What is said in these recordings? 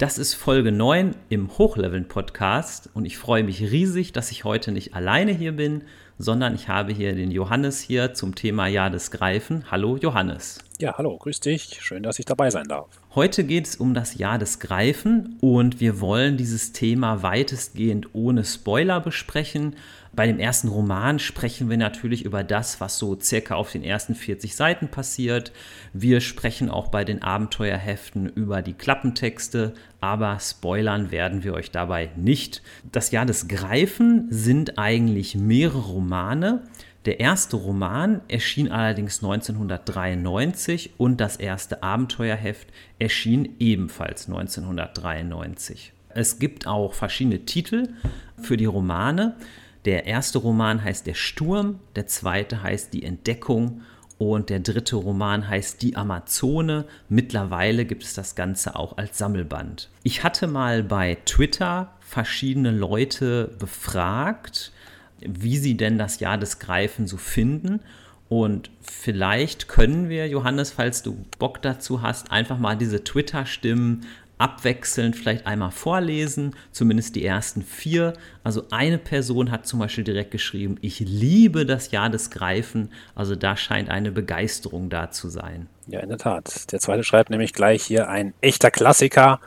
das ist Folge 9 im Hochleveln Podcast und ich freue mich riesig, dass ich heute nicht alleine hier bin, sondern ich habe hier den Johannes hier zum Thema Jahr des Greifen. Hallo Johannes. Ja, hallo, grüß dich. Schön, dass ich dabei sein darf. Heute geht es um das Jahr des Greifen und wir wollen dieses Thema weitestgehend ohne Spoiler besprechen. Bei dem ersten Roman sprechen wir natürlich über das, was so circa auf den ersten 40 Seiten passiert. Wir sprechen auch bei den Abenteuerheften über die Klappentexte, aber spoilern werden wir euch dabei nicht. Das Jahr des Greifen sind eigentlich mehrere Romane. Der erste Roman erschien allerdings 1993 und das erste Abenteuerheft erschien ebenfalls 1993. Es gibt auch verschiedene Titel für die Romane. Der erste Roman heißt Der Sturm, der zweite heißt Die Entdeckung und der dritte Roman heißt Die Amazone. Mittlerweile gibt es das Ganze auch als Sammelband. Ich hatte mal bei Twitter verschiedene Leute befragt, wie sie denn das Jahr des Greifen so finden. Und vielleicht können wir, Johannes, falls du Bock dazu hast, einfach mal diese Twitter-Stimmen abwechselnd vielleicht einmal vorlesen, zumindest die ersten vier. Also eine Person hat zum Beispiel direkt geschrieben, ich liebe das Jahr des Greifen. Also da scheint eine Begeisterung da zu sein. Ja, in der Tat. Der zweite schreibt nämlich gleich hier ein echter Klassiker,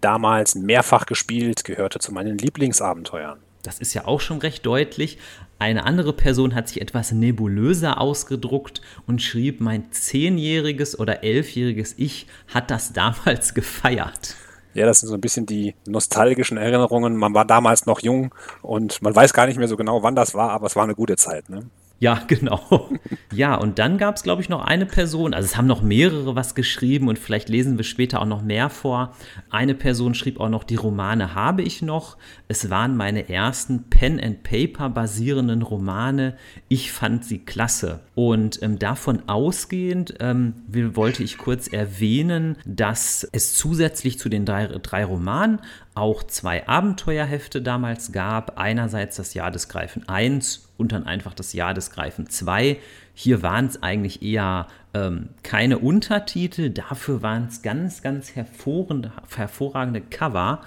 damals mehrfach gespielt, gehörte zu meinen Lieblingsabenteuern. Das ist ja auch schon recht deutlich. Eine andere Person hat sich etwas nebulöser ausgedruckt und schrieb, mein zehnjähriges oder elfjähriges Ich hat das damals gefeiert. Ja, das sind so ein bisschen die nostalgischen Erinnerungen. Man war damals noch jung und man weiß gar nicht mehr so genau, wann das war, aber es war eine gute Zeit. Ne? Ja, genau. Ja, und dann gab es, glaube ich, noch eine Person, also es haben noch mehrere was geschrieben und vielleicht lesen wir später auch noch mehr vor. Eine Person schrieb auch noch, die Romane habe ich noch. Es waren meine ersten Pen-and-Paper basierenden Romane. Ich fand sie klasse. Und ähm, davon ausgehend ähm, wollte ich kurz erwähnen, dass es zusätzlich zu den drei, drei Romanen auch zwei Abenteuerhefte damals gab. Einerseits das Jahr des Greifen 1 und dann einfach das Jahr des Greifen 2. Hier waren es eigentlich eher ähm, keine Untertitel, dafür waren es ganz, ganz hervorragende Cover.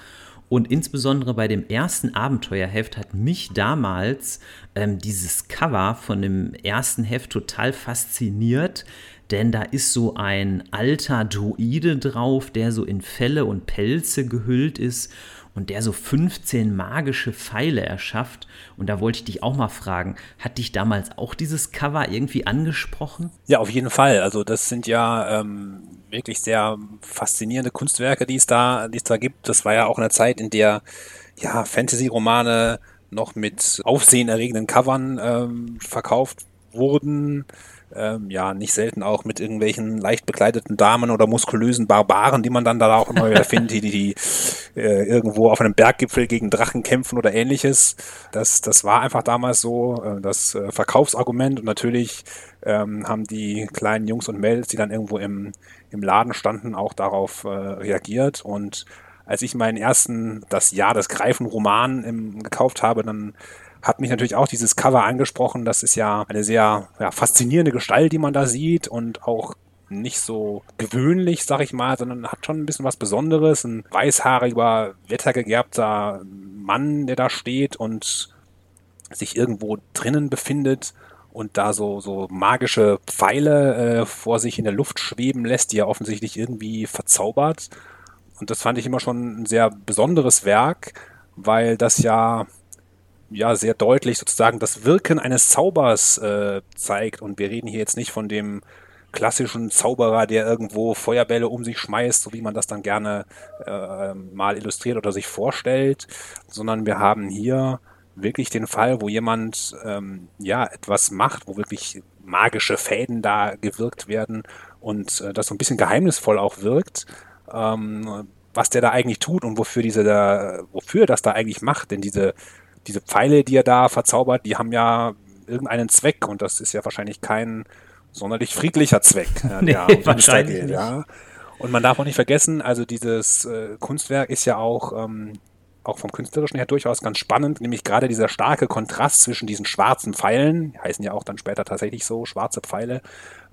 Und insbesondere bei dem ersten Abenteuerheft hat mich damals ähm, dieses Cover von dem ersten Heft total fasziniert, denn da ist so ein alter Druide drauf, der so in Felle und Pelze gehüllt ist und der so 15 magische Pfeile erschafft. Und da wollte ich dich auch mal fragen, hat dich damals auch dieses Cover irgendwie angesprochen? Ja, auf jeden Fall. Also das sind ja ähm, wirklich sehr faszinierende Kunstwerke, die es da, die es da gibt. Das war ja auch eine Zeit, in der ja Fantasy-Romane noch mit aufsehenerregenden Covern ähm, verkauft wurden ähm, ja, nicht selten auch mit irgendwelchen leicht bekleideten Damen oder muskulösen Barbaren, die man dann da auch immer wieder findet, die, die äh, irgendwo auf einem Berggipfel gegen Drachen kämpfen oder ähnliches. Das, das war einfach damals so äh, das äh, Verkaufsargument und natürlich ähm, haben die kleinen Jungs und Mädels, die dann irgendwo im, im Laden standen, auch darauf äh, reagiert und als ich meinen ersten Das Jahr des Greifen Roman gekauft habe, dann hat mich natürlich auch dieses Cover angesprochen. Das ist ja eine sehr ja, faszinierende Gestalt, die man da sieht und auch nicht so gewöhnlich, sag ich mal, sondern hat schon ein bisschen was Besonderes. Ein weißhaariger, wettergegerbter Mann, der da steht und sich irgendwo drinnen befindet und da so, so magische Pfeile äh, vor sich in der Luft schweben lässt, die er offensichtlich irgendwie verzaubert. Und das fand ich immer schon ein sehr besonderes Werk, weil das ja ja sehr deutlich sozusagen das Wirken eines Zaubers äh, zeigt. Und wir reden hier jetzt nicht von dem klassischen Zauberer, der irgendwo Feuerbälle um sich schmeißt, so wie man das dann gerne äh, mal illustriert oder sich vorstellt, sondern wir haben hier wirklich den Fall, wo jemand ähm, ja etwas macht, wo wirklich magische Fäden da gewirkt werden und äh, das so ein bisschen geheimnisvoll auch wirkt, ähm, was der da eigentlich tut und wofür diese da, wofür das da eigentlich macht, denn diese diese Pfeile, die er da verzaubert, die haben ja irgendeinen Zweck und das ist ja wahrscheinlich kein sonderlich friedlicher Zweck, ja, nee, der um wahrscheinlich geht, ja. Und man darf auch nicht vergessen, also dieses äh, Kunstwerk ist ja auch, ähm, auch vom Künstlerischen her durchaus ganz spannend, nämlich gerade dieser starke Kontrast zwischen diesen schwarzen Pfeilen, heißen ja auch dann später tatsächlich so, schwarze Pfeile,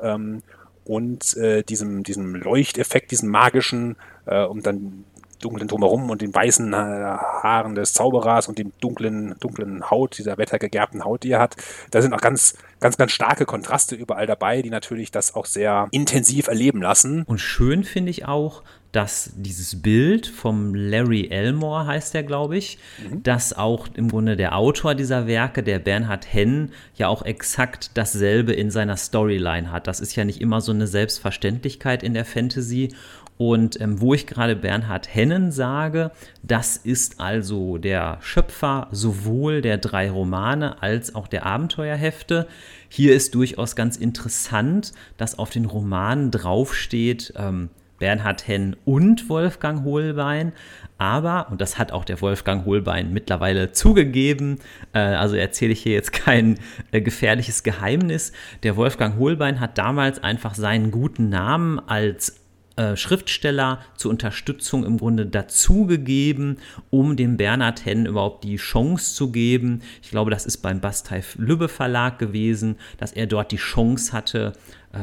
ähm, und äh, diesem, diesem Leuchteffekt, diesem magischen, äh, und dann dunklen Drumherum und den weißen äh, Haaren des Zauberers und dem dunklen, dunklen Haut, dieser wettergegerbten Haut, die er hat. Da sind auch ganz, ganz, ganz starke Kontraste überall dabei, die natürlich das auch sehr intensiv erleben lassen. Und schön finde ich auch, dass dieses Bild vom Larry Elmore heißt der, glaube ich, mhm. dass auch im Grunde der Autor dieser Werke, der Bernhard Henn, ja auch exakt dasselbe in seiner Storyline hat. Das ist ja nicht immer so eine Selbstverständlichkeit in der Fantasy. Und ähm, wo ich gerade Bernhard Hennen sage, das ist also der Schöpfer sowohl der drei Romane als auch der Abenteuerhefte. Hier ist durchaus ganz interessant, dass auf den Romanen draufsteht, ähm, Bernhard Henn und Wolfgang Hohlbein. Aber, und das hat auch der Wolfgang Hohlbein mittlerweile zugegeben, äh, also erzähle ich hier jetzt kein äh, gefährliches Geheimnis, der Wolfgang Hohlbein hat damals einfach seinen guten Namen als äh, Schriftsteller zur Unterstützung im Grunde dazugegeben, um dem Bernhard Henn überhaupt die Chance zu geben. Ich glaube, das ist beim Basteif Lübbe Verlag gewesen, dass er dort die Chance hatte,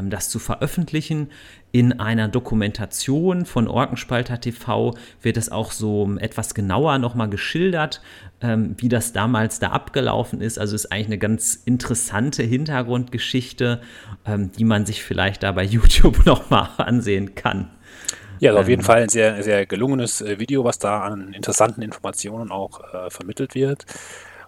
das zu veröffentlichen. In einer Dokumentation von Orkenspalter TV wird es auch so etwas genauer nochmal geschildert, ähm, wie das damals da abgelaufen ist. Also ist eigentlich eine ganz interessante Hintergrundgeschichte, ähm, die man sich vielleicht da bei YouTube nochmal ansehen kann. Ja, also auf jeden Fall ein sehr, sehr gelungenes äh, Video, was da an interessanten Informationen auch äh, vermittelt wird.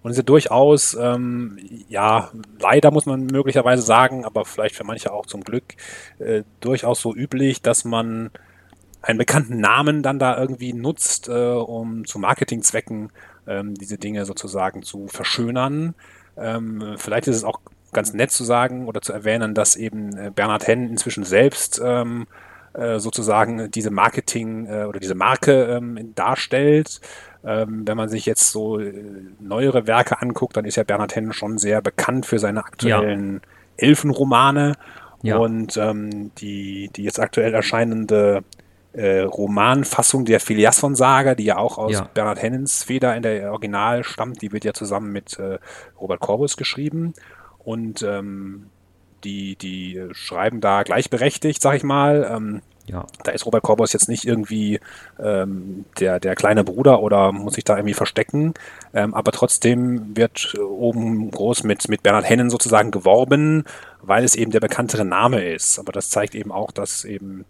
Und ist ja durchaus, ähm, ja, leider muss man möglicherweise sagen, aber vielleicht für manche auch zum Glück, äh, durchaus so üblich, dass man einen bekannten Namen dann da irgendwie nutzt, äh, um zu Marketingzwecken ähm, diese Dinge sozusagen zu verschönern. Ähm, vielleicht ist es auch ganz nett zu sagen oder zu erwähnen, dass eben äh, Bernhard Henn inzwischen selbst ähm, äh, sozusagen diese Marketing äh, oder diese Marke ähm, darstellt. Ähm, wenn man sich jetzt so äh, neuere Werke anguckt, dann ist ja Bernhard Henn schon sehr bekannt für seine aktuellen ja. Elfenromane. Ja. Und ähm, die, die jetzt aktuell erscheinende äh, Romanfassung der Filiasson-Saga, die ja auch aus ja. Bernhard Hennens Feder in der Original stammt, die wird ja zusammen mit äh, Robert Corbus geschrieben. Und ähm, die, die schreiben da gleichberechtigt, sag ich mal. Ähm, ja. Da ist Robert Corbus jetzt nicht irgendwie ähm, der, der kleine Bruder oder muss sich da irgendwie verstecken. Ähm, aber trotzdem wird oben groß mit, mit Bernhard Hennen sozusagen geworben, weil es eben der bekanntere Name ist. Aber das zeigt eben auch, dass eben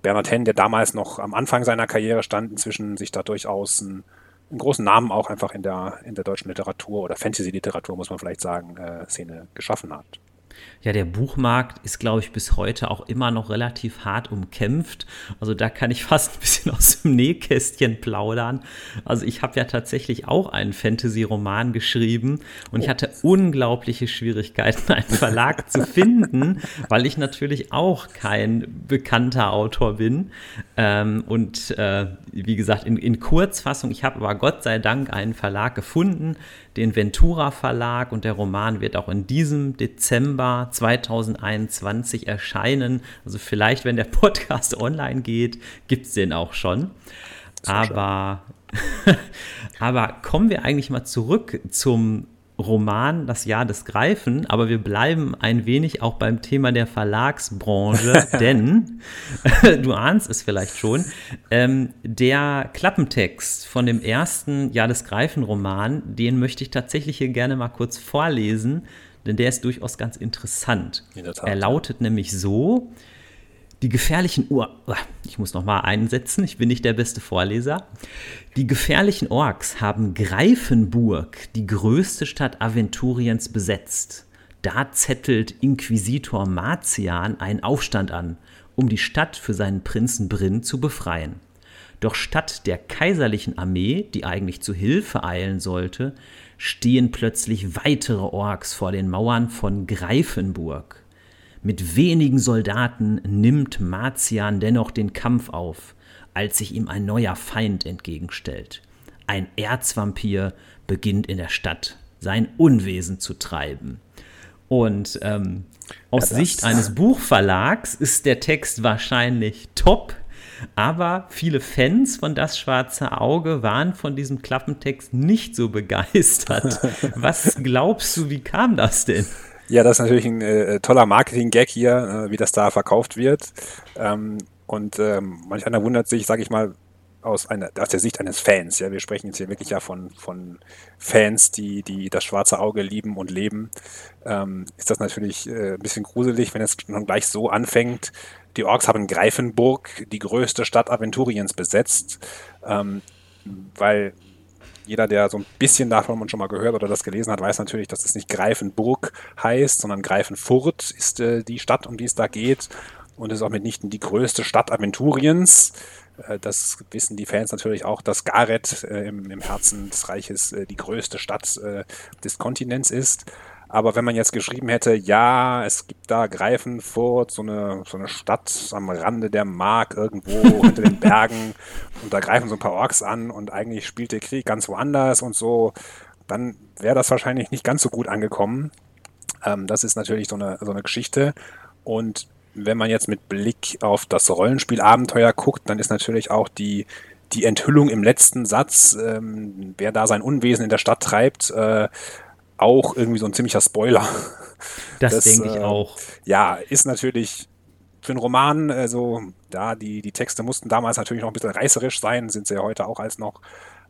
Bernhard Hennen, der damals noch am Anfang seiner Karriere stand, inzwischen sich da durchaus einen, einen großen Namen auch einfach in der, in der deutschen Literatur oder Fantasy-Literatur, muss man vielleicht sagen, äh, Szene geschaffen hat. Ja, der Buchmarkt ist, glaube ich, bis heute auch immer noch relativ hart umkämpft. Also da kann ich fast ein bisschen aus dem Nähkästchen plaudern. Also ich habe ja tatsächlich auch einen Fantasy-Roman geschrieben und ich hatte unglaubliche Schwierigkeiten, einen Verlag zu finden, weil ich natürlich auch kein bekannter Autor bin. Ähm, und äh, wie gesagt, in, in Kurzfassung, ich habe aber Gott sei Dank einen Verlag gefunden, den Ventura Verlag und der Roman wird auch in diesem Dezember 2021 erscheinen. Also vielleicht, wenn der Podcast online geht, gibt es den auch schon. Aber, aber kommen wir eigentlich mal zurück zum Roman Das Jahr des Greifen, aber wir bleiben ein wenig auch beim Thema der Verlagsbranche, denn du ahnst es vielleicht schon, ähm, der Klappentext von dem ersten Jahr des Greifen Roman, den möchte ich tatsächlich hier gerne mal kurz vorlesen, denn der ist durchaus ganz interessant. Er lautet nämlich so, die gefährlichen Ur ich muss noch mal einsetzen, ich bin nicht der beste Vorleser. Die gefährlichen Orks haben Greifenburg, die größte Stadt Aventuriens, besetzt. Da zettelt Inquisitor Marcian einen Aufstand an, um die Stadt für seinen Prinzen Brinn zu befreien. Doch statt der kaiserlichen Armee, die eigentlich zu Hilfe eilen sollte, stehen plötzlich weitere Orks vor den Mauern von Greifenburg. Mit wenigen Soldaten nimmt Marcian dennoch den Kampf auf, als sich ihm ein neuer Feind entgegenstellt. Ein Erzvampir beginnt in der Stadt sein Unwesen zu treiben. Und ähm, aus ja, Sicht eines Buchverlags ist der Text wahrscheinlich top, aber viele Fans von Das Schwarze Auge waren von diesem Klappentext nicht so begeistert. Was glaubst du, wie kam das denn? Ja, das ist natürlich ein äh, toller Marketing-Gag hier, äh, wie das da verkauft wird. Ähm, und ähm, manch einer wundert sich, sage ich mal, aus, einer, aus der Sicht eines Fans. Ja, wir sprechen jetzt hier wirklich ja von, von Fans, die, die das schwarze Auge lieben und leben. Ähm, ist das natürlich äh, ein bisschen gruselig, wenn es schon gleich so anfängt. Die Orks haben Greifenburg, die größte Stadt Aventuriens, besetzt, ähm, weil jeder, der so ein bisschen davon schon mal gehört oder das gelesen hat, weiß natürlich, dass es nicht Greifenburg heißt, sondern Greifenfurt ist äh, die Stadt, um die es da geht. Und ist auch mitnichten die größte Stadt Aventuriens. Äh, das wissen die Fans natürlich auch, dass Gareth äh, im, im, Herzen des Reiches äh, die größte Stadt des Kontinents ist. Aber wenn man jetzt geschrieben hätte, ja, es gibt da Greifenfurt, so eine, so eine Stadt am Rande der Mark irgendwo hinter den Bergen und da greifen so ein paar Orks an und eigentlich spielt der Krieg ganz woanders und so, dann wäre das wahrscheinlich nicht ganz so gut angekommen. Ähm, das ist natürlich so eine, so eine Geschichte. Und wenn man jetzt mit Blick auf das Rollenspielabenteuer guckt, dann ist natürlich auch die, die Enthüllung im letzten Satz, ähm, wer da sein Unwesen in der Stadt treibt, äh, auch irgendwie so ein ziemlicher Spoiler. Das, das denke ich äh, auch. Ja, ist natürlich für einen Roman, also da die, die Texte mussten damals natürlich noch ein bisschen reißerisch sein, sind sie ja heute auch als noch.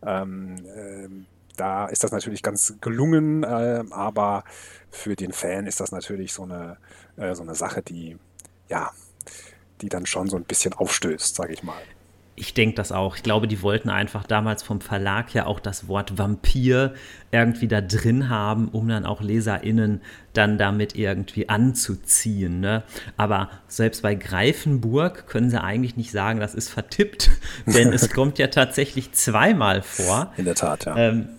Ähm, äh, da ist das natürlich ganz gelungen, äh, aber für den Fan ist das natürlich so eine, äh, so eine Sache, die, ja, die dann schon so ein bisschen aufstößt, sage ich mal. Ich denke das auch. Ich glaube, die wollten einfach damals vom Verlag ja auch das Wort Vampir irgendwie da drin haben, um dann auch LeserInnen dann damit irgendwie anzuziehen. Ne? Aber selbst bei Greifenburg können sie eigentlich nicht sagen, das ist vertippt, denn es kommt ja tatsächlich zweimal vor. In der Tat, ja. Ähm,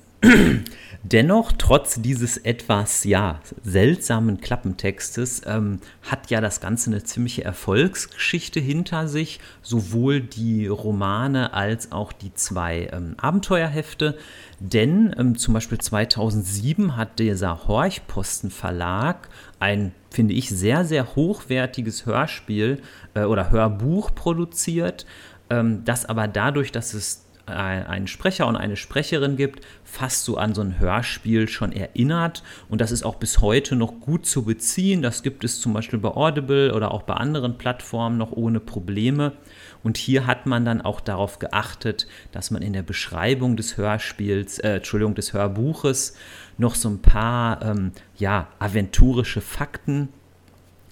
Dennoch, trotz dieses etwas ja, seltsamen Klappentextes, ähm, hat ja das Ganze eine ziemliche Erfolgsgeschichte hinter sich. Sowohl die Romane als auch die zwei ähm, Abenteuerhefte. Denn ähm, zum Beispiel 2007 hat dieser Horchposten Verlag ein, finde ich, sehr, sehr hochwertiges Hörspiel äh, oder Hörbuch produziert, ähm, das aber dadurch, dass es einen Sprecher und eine Sprecherin gibt, fast so an so ein Hörspiel schon erinnert. Und das ist auch bis heute noch gut zu beziehen. Das gibt es zum Beispiel bei Audible oder auch bei anderen Plattformen noch ohne Probleme. Und hier hat man dann auch darauf geachtet, dass man in der Beschreibung des Hörspiels, äh, Entschuldigung, des Hörbuches noch so ein paar ähm, ja, aventurische Fakten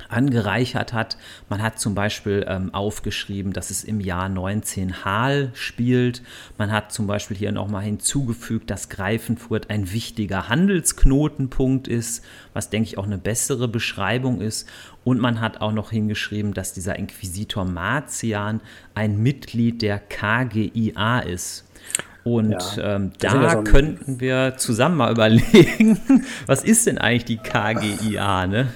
angereichert hat. Man hat zum Beispiel ähm, aufgeschrieben, dass es im Jahr 19 Hal spielt. Man hat zum Beispiel hier nochmal hinzugefügt, dass Greifenfurt ein wichtiger Handelsknotenpunkt ist, was denke ich auch eine bessere Beschreibung ist. Und man hat auch noch hingeschrieben, dass dieser Inquisitor Marcian ein Mitglied der KGIA ist. Und ja, ähm, da so könnten wir zusammen mal überlegen, was ist denn eigentlich die KGIA, ne?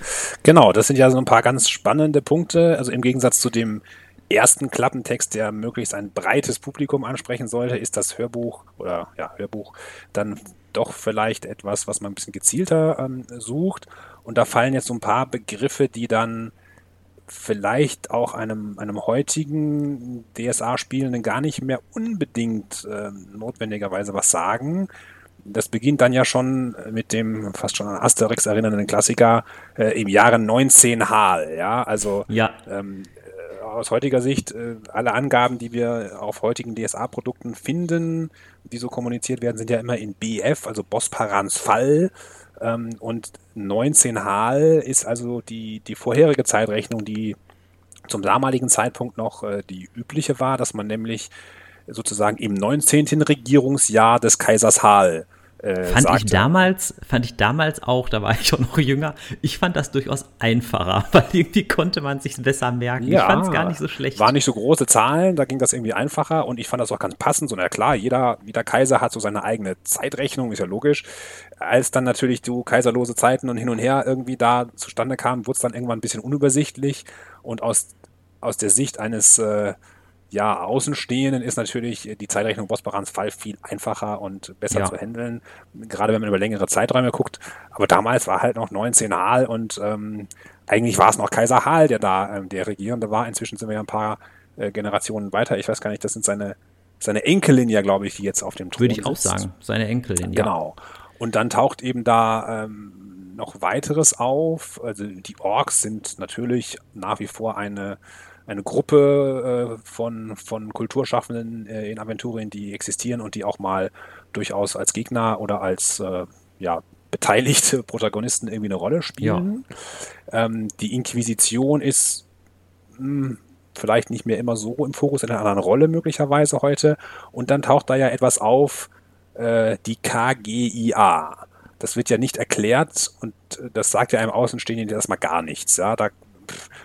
Genau, das sind ja so ein paar ganz spannende Punkte. Also im Gegensatz zu dem ersten Klappentext, der möglichst ein breites Publikum ansprechen sollte, ist das Hörbuch oder ja, Hörbuch dann doch vielleicht etwas, was man ein bisschen gezielter ähm, sucht. Und da fallen jetzt so ein paar Begriffe, die dann vielleicht auch einem, einem heutigen DSA-Spielenden gar nicht mehr unbedingt äh, notwendigerweise was sagen. Das beginnt dann ja schon mit dem fast schon an Asterix erinnernden Klassiker äh, im Jahre 19 Hal. Ja, also ja. Ähm, äh, aus heutiger Sicht, äh, alle Angaben, die wir auf heutigen DSA-Produkten finden, die so kommuniziert werden, sind ja immer in BF, also Bosparans Fall. Ähm, und 19 Hal ist also die, die vorherige Zeitrechnung, die zum damaligen Zeitpunkt noch äh, die übliche war, dass man nämlich sozusagen im 19. Regierungsjahr des Kaisers Hal äh, fand sagte. ich damals, fand ich damals auch, da war ich auch noch jünger, ich fand das durchaus einfacher, weil irgendwie konnte man sich besser merken. Ja, ich fand es gar nicht so schlecht. War nicht so große Zahlen, da ging das irgendwie einfacher und ich fand das auch ganz passend. So, na klar, jeder, jeder Kaiser hat so seine eigene Zeitrechnung, ist ja logisch. Als dann natürlich du kaiserlose Zeiten und hin und her irgendwie da zustande kamen, wurde es dann irgendwann ein bisschen unübersichtlich und aus, aus der Sicht eines äh, ja, Außenstehenden ist natürlich die Zeitrechnung Bosbarans Fall viel einfacher und besser ja. zu handeln, gerade wenn man über längere Zeiträume guckt. Aber damals war halt noch 19 Hal und ähm, eigentlich war es noch Kaiser Hal, der da ähm, der Regierende war. Inzwischen sind wir ja ein paar äh, Generationen weiter. Ich weiß gar nicht, das sind seine, seine Enkelin ja, glaube ich, die jetzt auf dem Thron Würde ich auch sagen, seine Enkelin, ja. Genau. Und dann taucht eben da ähm, noch weiteres auf. Also die Orks sind natürlich nach wie vor eine eine Gruppe äh, von, von Kulturschaffenden äh, in Aventurien, die existieren und die auch mal durchaus als Gegner oder als äh, ja, beteiligte Protagonisten irgendwie eine Rolle spielen. Ja. Ähm, die Inquisition ist mh, hm, vielleicht nicht mehr immer so im Fokus, in einer anderen Rolle möglicherweise heute. Und dann taucht da ja etwas auf, äh, die KGIA. Das wird ja nicht erklärt und äh, das sagt ja einem Außenstehenden erstmal gar nichts. Ja, da,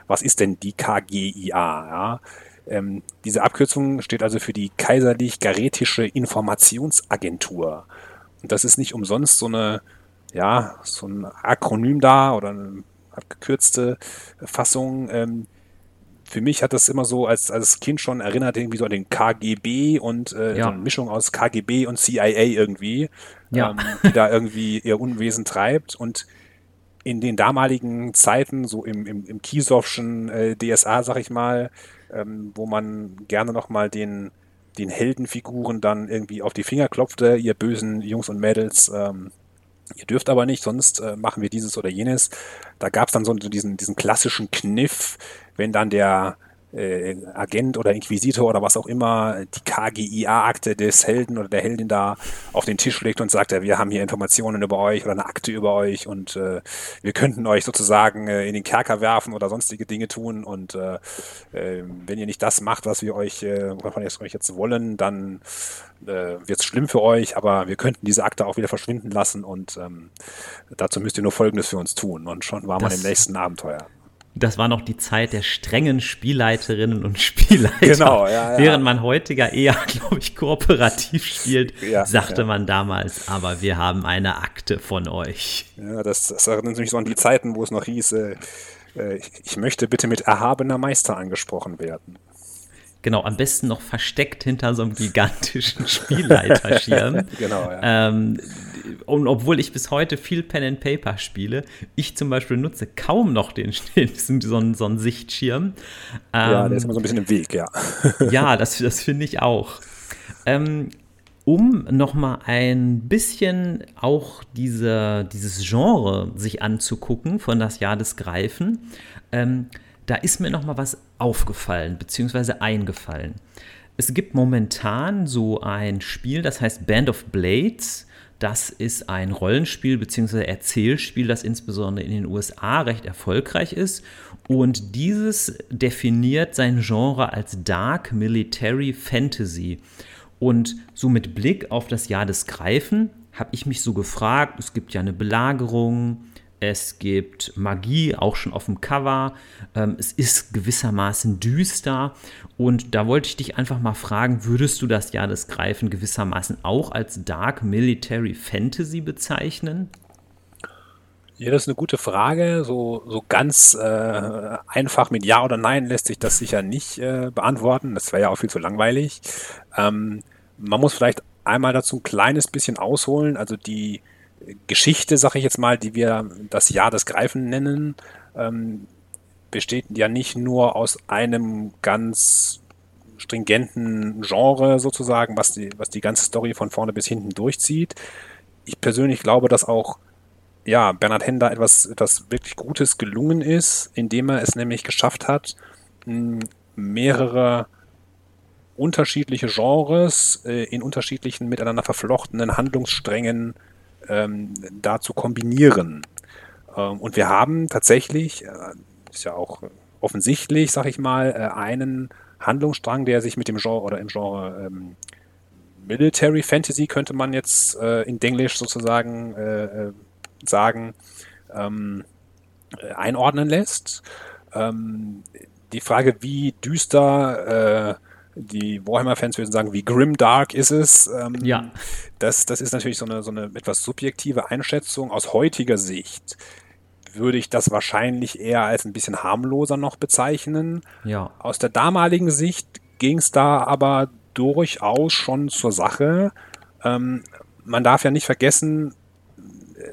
was ist denn die KGIA? Ja? Ähm, diese Abkürzung steht also für die Kaiserlich-Garetische Informationsagentur. Und das ist nicht umsonst so eine, ja, so ein Akronym da oder eine abgekürzte Fassung. Ähm, für mich hat das immer so als, als Kind schon erinnert, irgendwie so an den KGB und äh, ja. so eine Mischung aus KGB und CIA irgendwie, ja. ähm, die da irgendwie ihr Unwesen treibt. Und in den damaligen Zeiten, so im, im, im Kiesowschen äh, DSA, sag ich mal, ähm, wo man gerne nochmal den, den Heldenfiguren dann irgendwie auf die Finger klopfte, ihr bösen Jungs und Mädels, ähm, ihr dürft aber nicht, sonst äh, machen wir dieses oder jenes. Da gab es dann so diesen, diesen klassischen Kniff, wenn dann der äh, Agent oder Inquisitor oder was auch immer die KGIA-Akte des Helden oder der Heldin da auf den Tisch legt und sagt, ja, wir haben hier Informationen über euch oder eine Akte über euch und äh, wir könnten euch sozusagen äh, in den Kerker werfen oder sonstige Dinge tun und äh, äh, wenn ihr nicht das macht, was wir euch, äh, wovon wir euch jetzt wollen, dann äh, wird es schlimm für euch, aber wir könnten diese Akte auch wieder verschwinden lassen und ähm, dazu müsst ihr nur Folgendes für uns tun und schon war man im nächsten Abenteuer das war noch die Zeit der strengen Spielleiterinnen und Spielleiter. Genau, ja, ja. Während man heutiger eher, glaube ich, kooperativ spielt, ja, sagte man damals, aber wir haben eine Akte von euch. Ja, das, das erinnert mich so an die Zeiten, wo es noch hieß, äh, äh ich möchte bitte mit erhabener Meister angesprochen werden. Genau, am besten noch versteckt hinter so einem gigantischen Spielleiterschirm. genau, ja. Ähm, und obwohl ich bis heute viel Pen and Paper spiele, ich zum Beispiel nutze kaum noch den, den so, einen, so einen Sichtschirm. Ähm, ja, der ist immer so ein bisschen im Weg, ja. ja, das, das finde ich auch. Ähm, um nochmal ein bisschen auch diese, dieses Genre sich anzugucken von das Jahr des Greifen, ähm, da ist mir noch mal was aufgefallen bzw. eingefallen. Es gibt momentan so ein Spiel, das heißt Band of Blades. Das ist ein Rollenspiel bzw. Erzählspiel, das insbesondere in den USA recht erfolgreich ist. Und dieses definiert sein Genre als Dark Military Fantasy. Und so mit Blick auf das Jahr des Greifen habe ich mich so gefragt, es gibt ja eine Belagerung, es gibt Magie, auch schon auf dem Cover. Ähm, es ist gewissermaßen düster. Und da wollte ich dich einfach mal fragen, würdest du das Jahr des Greifen gewissermaßen auch als Dark Military Fantasy bezeichnen? Ja, das ist eine gute Frage. So, so ganz äh, einfach mit Ja oder Nein lässt sich das sicher nicht äh, beantworten. Das wäre ja auch viel zu langweilig. Ähm, man muss vielleicht einmal dazu ein kleines bisschen ausholen. Also die, Geschichte, sag ich jetzt mal, die wir das Jahr des Greifen nennen, ähm, besteht ja nicht nur aus einem ganz stringenten Genre sozusagen, was die, was die ganze Story von vorne bis hinten durchzieht. Ich persönlich glaube, dass auch ja, Bernhard Hender etwas, etwas wirklich Gutes gelungen ist, indem er es nämlich geschafft hat, mehrere unterschiedliche Genres äh, in unterschiedlichen miteinander verflochtenen Handlungssträngen ähm, da zu kombinieren. Ähm, und wir haben tatsächlich, äh, ist ja auch offensichtlich, sag ich mal, äh, einen Handlungsstrang, der sich mit dem Genre oder im Genre ähm, Military Fantasy könnte man jetzt äh, in Denglisch sozusagen äh, äh sagen, ähm, äh, einordnen lässt. Ähm, die Frage, wie düster die Warhammer-Fans würden sagen, wie grimdark ist es. Ähm, ja. Das, das ist natürlich so eine, so eine etwas subjektive Einschätzung. Aus heutiger Sicht würde ich das wahrscheinlich eher als ein bisschen harmloser noch bezeichnen. Ja. Aus der damaligen Sicht ging es da aber durchaus schon zur Sache. Ähm, man darf ja nicht vergessen,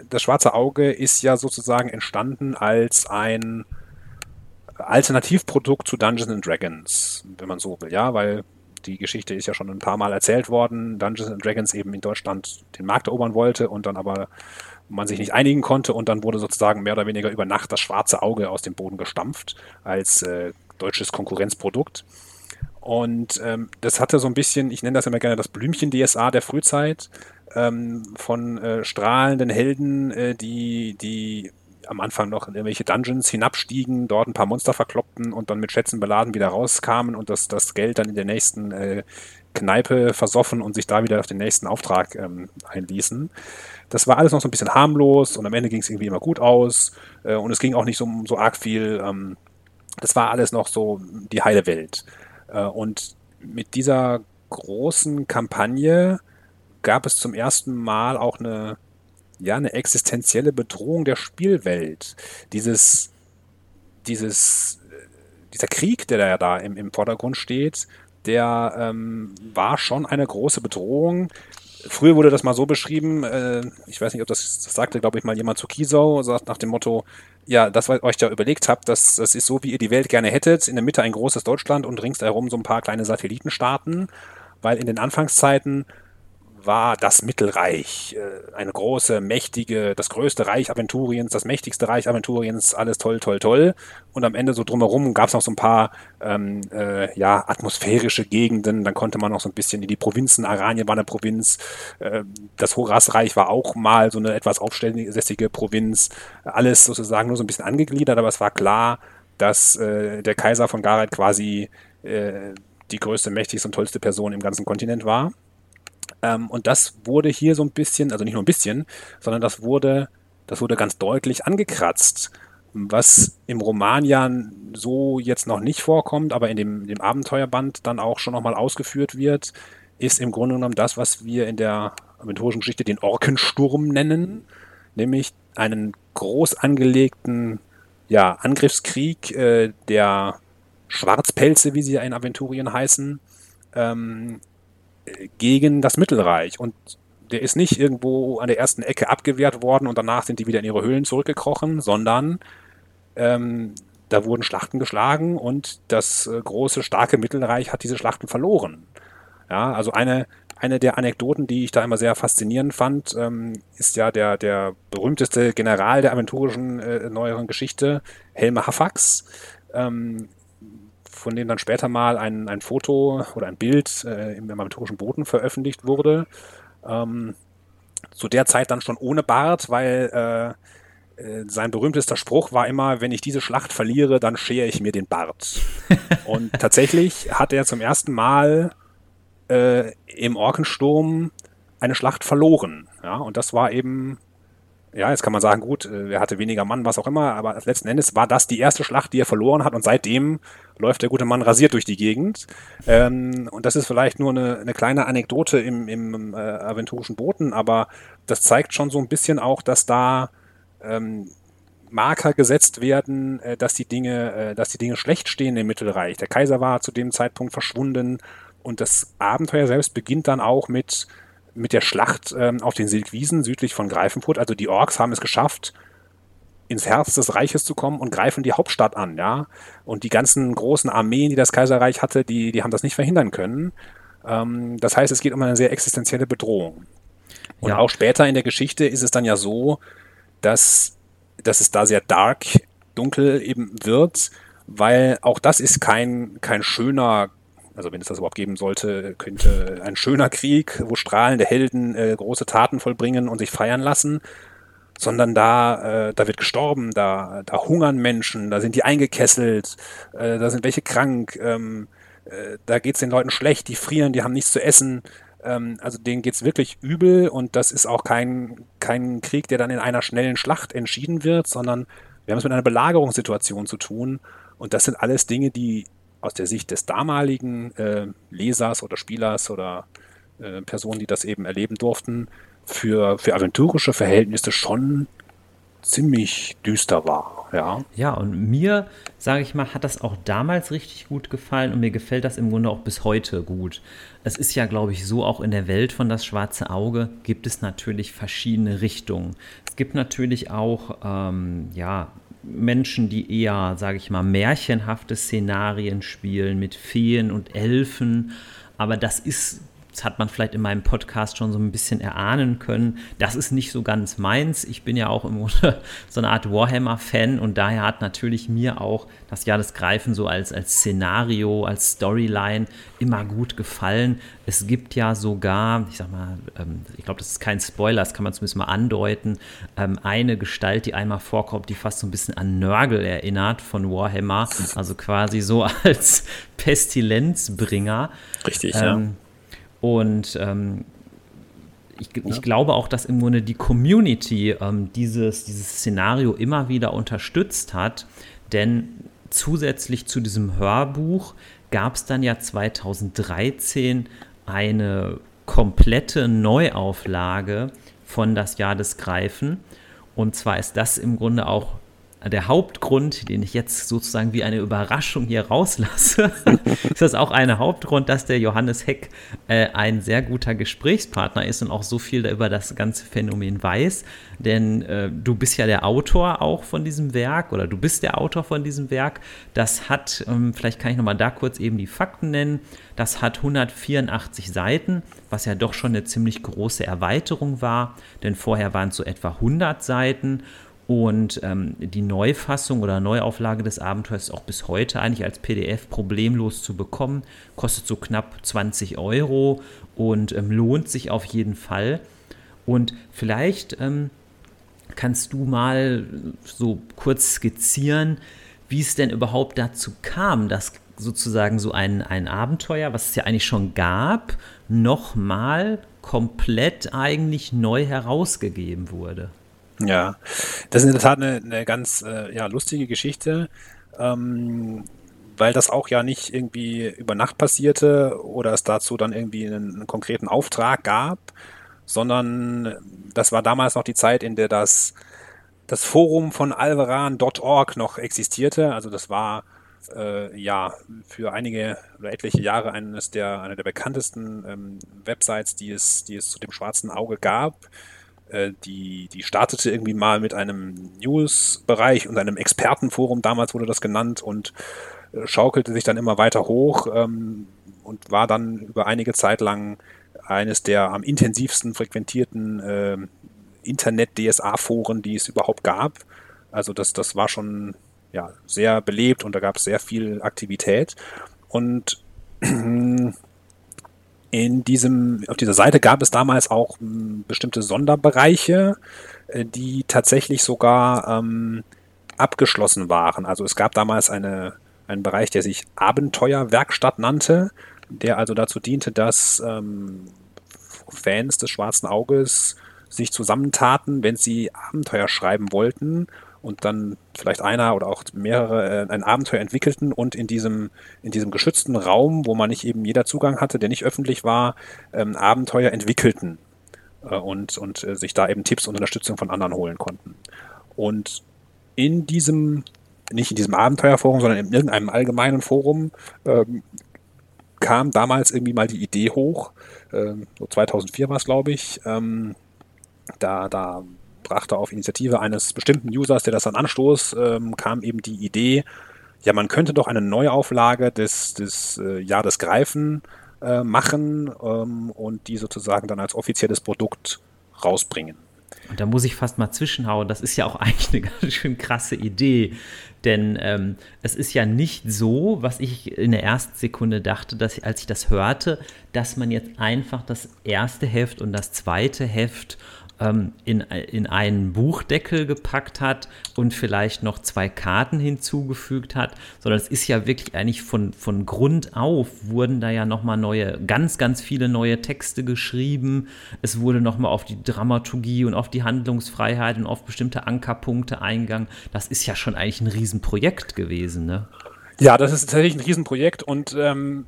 das schwarze Auge ist ja sozusagen entstanden als ein Alternativprodukt zu Dungeons and Dragons, wenn man so will, ja, weil die Geschichte ist ja schon ein paar Mal erzählt worden. Dungeons and Dragons eben in Deutschland den Markt erobern wollte und dann aber man sich nicht einigen konnte und dann wurde sozusagen mehr oder weniger über Nacht das schwarze Auge aus dem Boden gestampft als äh, deutsches Konkurrenzprodukt. Und ähm, das hatte so ein bisschen, ich nenne das immer gerne das Blümchen-DSA der Frühzeit, ähm, von äh, strahlenden Helden, äh, die, die am Anfang noch in irgendwelche Dungeons hinabstiegen, dort ein paar Monster verkloppten und dann mit Schätzen beladen wieder rauskamen und das, das Geld dann in der nächsten äh, Kneipe versoffen und sich da wieder auf den nächsten Auftrag ähm, einließen. Das war alles noch so ein bisschen harmlos und am Ende ging es irgendwie immer gut aus äh, und es ging auch nicht so, so arg viel. Ähm, das war alles noch so die heile Welt. Äh, und mit dieser großen Kampagne gab es zum ersten Mal auch eine, ja, eine existenzielle Bedrohung der Spielwelt. Dieses, dieses, dieser Krieg, der da im, im Vordergrund steht, der ähm, war schon eine große Bedrohung. Früher wurde das mal so beschrieben, äh, ich weiß nicht, ob das, das sagte, glaube ich, mal jemand zu Kiesau, sagt nach dem Motto, ja, das, was ihr euch da überlegt habt, das, das ist so, wie ihr die Welt gerne hättet. In der Mitte ein großes Deutschland und ringsherum so ein paar kleine Satellitenstaaten, weil in den Anfangszeiten war das Mittelreich. Äh, eine große, mächtige, das größte Reich Aventuriens, das mächtigste Reich Aventuriens, alles toll, toll, toll. Und am Ende so drumherum gab es noch so ein paar ähm, äh, ja, atmosphärische Gegenden. Dann konnte man noch so ein bisschen in die Provinzen. Aranien war eine Provinz. Äh, das Horasreich war auch mal so eine etwas aufstellige Provinz. Alles sozusagen nur so ein bisschen angegliedert, aber es war klar, dass äh, der Kaiser von Gareth quasi äh, die größte, mächtigste und tollste Person im ganzen Kontinent war. Ähm, und das wurde hier so ein bisschen, also nicht nur ein bisschen, sondern das wurde, das wurde ganz deutlich angekratzt. Was im Roman ja so jetzt noch nicht vorkommt, aber in dem, dem Abenteuerband dann auch schon nochmal ausgeführt wird, ist im Grunde genommen das, was wir in der aventurischen Geschichte den Orkensturm nennen, nämlich einen groß angelegten ja, Angriffskrieg äh, der Schwarzpelze, wie sie ja in Aventurien heißen, ähm, gegen das Mittelreich. Und der ist nicht irgendwo an der ersten Ecke abgewehrt worden und danach sind die wieder in ihre Höhlen zurückgekrochen, sondern ähm, da wurden Schlachten geschlagen und das äh, große, starke Mittelreich hat diese Schlachten verloren. Ja, also eine, eine der Anekdoten, die ich da immer sehr faszinierend fand, ähm, ist ja der, der berühmteste General der aventurischen äh, neueren Geschichte, Helme Hafax. Ähm, von dem dann später mal ein, ein Foto oder ein Bild äh, im amateurischen Boden veröffentlicht wurde. Ähm, zu der Zeit dann schon ohne Bart, weil äh, äh, sein berühmtester Spruch war immer, wenn ich diese Schlacht verliere, dann schere ich mir den Bart. Und tatsächlich hat er zum ersten Mal äh, im Orkensturm eine Schlacht verloren. Ja, und das war eben ja, jetzt kann man sagen, gut, äh, er hatte weniger Mann, was auch immer, aber letzten Endes war das die erste Schlacht, die er verloren hat und seitdem läuft der gute Mann rasiert durch die Gegend. Ähm, und das ist vielleicht nur eine, eine kleine Anekdote im, im äh, aventurischen Boten, aber das zeigt schon so ein bisschen auch, dass da ähm, Marker gesetzt werden, äh, dass die Dinge, äh, dass die Dinge schlecht stehen im Mittelreich. Der Kaiser war zu dem Zeitpunkt verschwunden und das Abenteuer selbst beginnt dann auch mit mit der Schlacht ähm, auf den Silkwiesen südlich von Greifenfurt. Also die Orks haben es geschafft, ins Herz des Reiches zu kommen und greifen die Hauptstadt an, ja. Und die ganzen großen Armeen, die das Kaiserreich hatte, die, die haben das nicht verhindern können. Ähm, das heißt, es geht um eine sehr existenzielle Bedrohung. Und ja. auch später in der Geschichte ist es dann ja so, dass, dass es da sehr dark, dunkel eben wird, weil auch das ist kein, kein schöner also wenn es das überhaupt geben sollte, könnte ein schöner Krieg, wo strahlende Helden äh, große Taten vollbringen und sich feiern lassen, sondern da, äh, da wird gestorben, da, da hungern Menschen, da sind die eingekesselt, äh, da sind welche krank, ähm, äh, da geht es den Leuten schlecht, die frieren, die haben nichts zu essen. Ähm, also denen geht es wirklich übel und das ist auch kein, kein Krieg, der dann in einer schnellen Schlacht entschieden wird, sondern wir haben es mit einer Belagerungssituation zu tun. Und das sind alles Dinge, die aus der Sicht des damaligen äh, Lesers oder Spielers oder äh, Personen, die das eben erleben durften, für, für aventurische Verhältnisse schon ziemlich düster war. Ja, ja und mir, sage ich mal, hat das auch damals richtig gut gefallen und mir gefällt das im Grunde auch bis heute gut. Es ist ja, glaube ich, so auch in der Welt von das schwarze Auge gibt es natürlich verschiedene Richtungen. Es gibt natürlich auch, ähm, ja, Menschen, die eher, sage ich mal, märchenhafte Szenarien spielen mit Feen und Elfen. Aber das ist das hat man vielleicht in meinem Podcast schon so ein bisschen erahnen können. Das ist nicht so ganz meins. Ich bin ja auch im Grunde so eine Art Warhammer-Fan und daher hat natürlich mir auch das Jahr des Greifen so als, als Szenario, als Storyline immer gut gefallen. Es gibt ja sogar, ich sag mal, ähm, ich glaube, das ist kein Spoiler, das kann man zumindest mal andeuten, ähm, eine Gestalt, die einmal vorkommt, die fast so ein bisschen an Nörgel erinnert von Warhammer. Also quasi so als Pestilenzbringer. Richtig, ähm, ja und ähm, ich, ich, glaube auch, dass im Grunde die Community ähm, dieses, dieses Szenario immer wieder unterstützt hat, denn zusätzlich zu diesem Hörbuch gab es dann ja 2013 eine komplette Neuauflage von Das Jahr des Greifen. Und zwar ist das im Grunde auch der Hauptgrund, den ich jetzt sozusagen wie eine Überraschung hier rauslasse, ist das auch ein Hauptgrund, dass der Johannes Heck äh, ein sehr guter Gesprächspartner ist und auch so viel über das ganze Phänomen weiß. Denn äh, du bist ja der Autor auch von diesem Werk oder du bist der Autor von diesem Werk. Das hat, ähm, vielleicht kann ich nochmal da kurz eben die Fakten nennen, das hat 184 Seiten, was ja doch schon eine ziemlich große Erweiterung war, denn vorher waren es so etwa 100 Seiten und ähm, die Neufassung oder Neuauflage des Abenteuers ist auch bis heute eigentlich als PDF problemlos zu bekommen. Kostet so knapp 20 Euro und ähm, lohnt sich auf jeden Fall. Und vielleicht ähm, kannst du mal so kurz skizzieren, wie es denn überhaupt dazu kam, dass sozusagen so ein, ein Abenteuer, was es ja eigentlich schon gab, nochmal komplett eigentlich neu herausgegeben wurde. Ja, das ist in der Tat eine, eine ganz äh, ja, lustige Geschichte, ähm, weil das auch ja nicht irgendwie über Nacht passierte oder es dazu dann irgendwie einen, einen konkreten Auftrag gab, sondern das war damals noch die Zeit, in der das, das Forum von alveran.org noch existierte. Also das war äh, ja für einige oder etliche Jahre eines der, eine der bekanntesten ähm, Websites, die es, die es zu dem schwarzen Auge gab. Äh, die, die startete irgendwie mal mit einem News-Bereich und einem Expertenforum, damals wurde das genannt, und äh, schaukelte sich dann immer weiter hoch ähm, und war dann über einige Zeit lang eines der am intensivsten frequentierten äh, Internet-DSA-Foren, die es überhaupt gab. Also das, das war schon ja, sehr belebt und da gab es sehr viel Aktivität. Und in diesem, auf dieser Seite gab es damals auch m, hm, bestimmte Sonderbereiche, äh, die tatsächlich sogar ähm, abgeschlossen waren. Also es gab damals eine, einen Bereich, der sich Abenteuerwerkstatt nannte, der also dazu diente, dass ähm, Fans des Schwarzen Auges sich zusammentaten, wenn sie Abenteuer schreiben wollten und dann vielleicht einer oder auch mehrere äh, ein Abenteuer entwickelten und in diesem, in diesem geschützten Raum, wo man nicht eben jeder Zugang hatte, der nicht öffentlich war, ähm, Abenteuer entwickelten äh, und, und äh, sich da eben Tipps und Unterstützung von anderen holen konnten. Und in diesem, nicht in diesem Abenteuerforum, sondern in irgendeinem allgemeinen Forum ähm, kam damals irgendwie mal die Idee hoch, ähm, so 2004 war es, glaube ich, ähm, da, da brachte auf Initiative eines bestimmten Users, der das dann anstoß, ähm, kam eben die Idee, ja, man könnte doch eine Neuauflage des, des äh, des Greifen äh, machen ähm, und die sozusagen dann als offizielles Produkt rausbringen. Und da muss ich fast mal zwischenhauen. Das ist ja auch eigentlich eine ganz schön krasse Idee. Denn ähm, es ist ja nicht so, was ich in der ersten Sekunde dachte, dass als ich das hörte, dass man jetzt einfach das erste Heft und das zweite Heft ähm, in, in einen Buchdeckel gepackt hat und vielleicht noch zwei Karten hinzugefügt hat, sondern es ist ja wirklich eigentlich von, von Grund auf wurden da ja nochmal neue, ganz, ganz viele neue Texte geschrieben. Es wurde nochmal auf die Dramaturgie und auf die Handlungsfreiheit und auf bestimmte Ankerpunkte eingegangen. Das ist ja schon eigentlich ein Riesenprojekt gewesen, ne? Ja, das ist tatsächlich ein Riesenprojekt und ähm,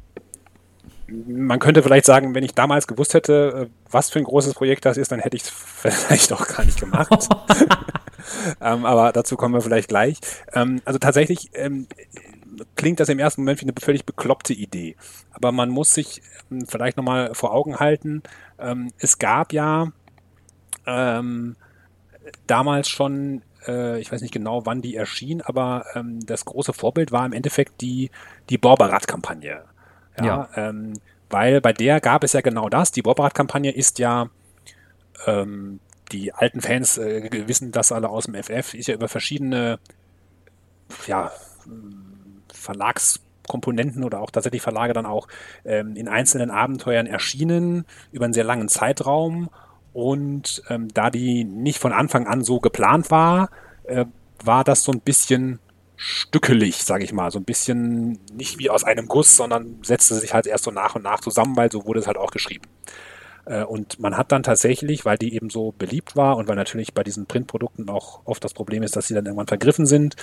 man könnte vielleicht sagen, wenn ich damals gewusst hätte, äh, was für ein großes Projekt das ist, dann hätte ich es vielleicht auch gar nicht gemacht. ähm, aber dazu kommen wir vielleicht gleich. Ähm, also tatsächlich ähm, klingt das im ersten Moment wie eine völlig bekloppte Idee. Aber man muss sich ähm, vielleicht nochmal vor Augen halten, ähm, es gab ja ähm, damals schon äh, ich weiß nicht genau, wann die erschien, aber das große Vorbild war im Endeffekt die, die Borberat-Kampagne. Ja, ja. Ähm, weil bei der gab es ja genau das. Die Borberat-Kampagne ist ja, ähm, die alten Fans äh, wissen das alle aus dem FF, ist ja über verschiedene ja, Verlagskomponenten oder auch tatsächlich Verlage dann auch ähm, in einzelnen Abenteuern erschienen über einen sehr langen Zeitraum. Und ähm, da die nicht von Anfang an so geplant war, äh, war das so ein bisschen stückelig, sage ich mal, so ein bisschen nicht wie aus einem Guss, sondern setzte sich halt erst so nach und nach zusammen, weil so wurde es halt auch geschrieben. Äh, und man hat dann tatsächlich, weil die eben so beliebt war und weil natürlich bei diesen Printprodukten auch oft das Problem ist, dass sie dann irgendwann vergriffen sind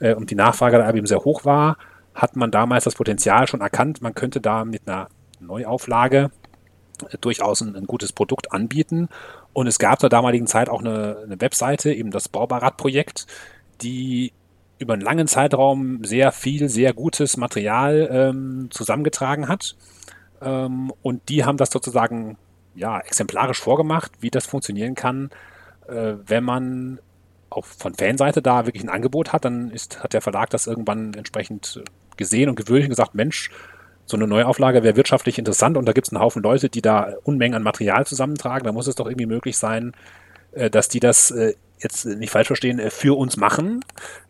äh, und die Nachfrage da eben sehr hoch war, hat man damals das Potenzial schon erkannt, man könnte da mit einer Neuauflage äh, durchaus ein, ein, gutes Produkt anbieten. Und es gab zur damaligen Zeit auch eine, eine Webseite, eben das Baubarat-Projekt, die über einen langen Zeitraum sehr viel, sehr gutes Material ähm, zusammengetragen hat. Ähm, und die haben das sozusagen ja, exemplarisch vorgemacht, wie das funktionieren kann, äh, wenn man auch von Fanseite da wirklich ein Angebot hat, dann ist, hat der Verlag das irgendwann entsprechend gesehen und gewöhnlich und gesagt, Mensch, so eine Neuauflage wäre wirtschaftlich interessant und da gibt es einen Haufen Leute, die da Unmengen an Material zusammentragen. Da muss es doch irgendwie möglich sein, äh, dass die das äh, jetzt nicht falsch verstehen, äh, für uns machen.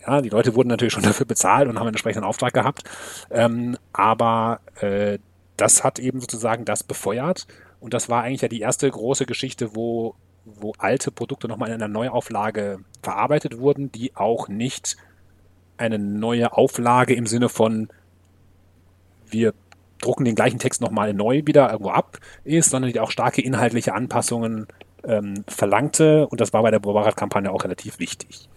Ja, die Leute wurden natürlich schon dafür bezahlt und haben einen entsprechenden Auftrag gehabt. Ähm, aber äh, das hat eben sozusagen das befeuert. Und das war eigentlich ja die erste große Geschichte, wo, wo alte Produkte nochmal in einer Neuauflage verarbeitet wurden, die auch nicht eine neue Auflage im Sinne von wir drucken den gleichen Text nochmal neu wieder irgendwo ab ist, sondern die auch starke inhaltliche Anpassungen ähm, verlangte. Und das war bei der Bobarat-Kampagne auch relativ wichtig.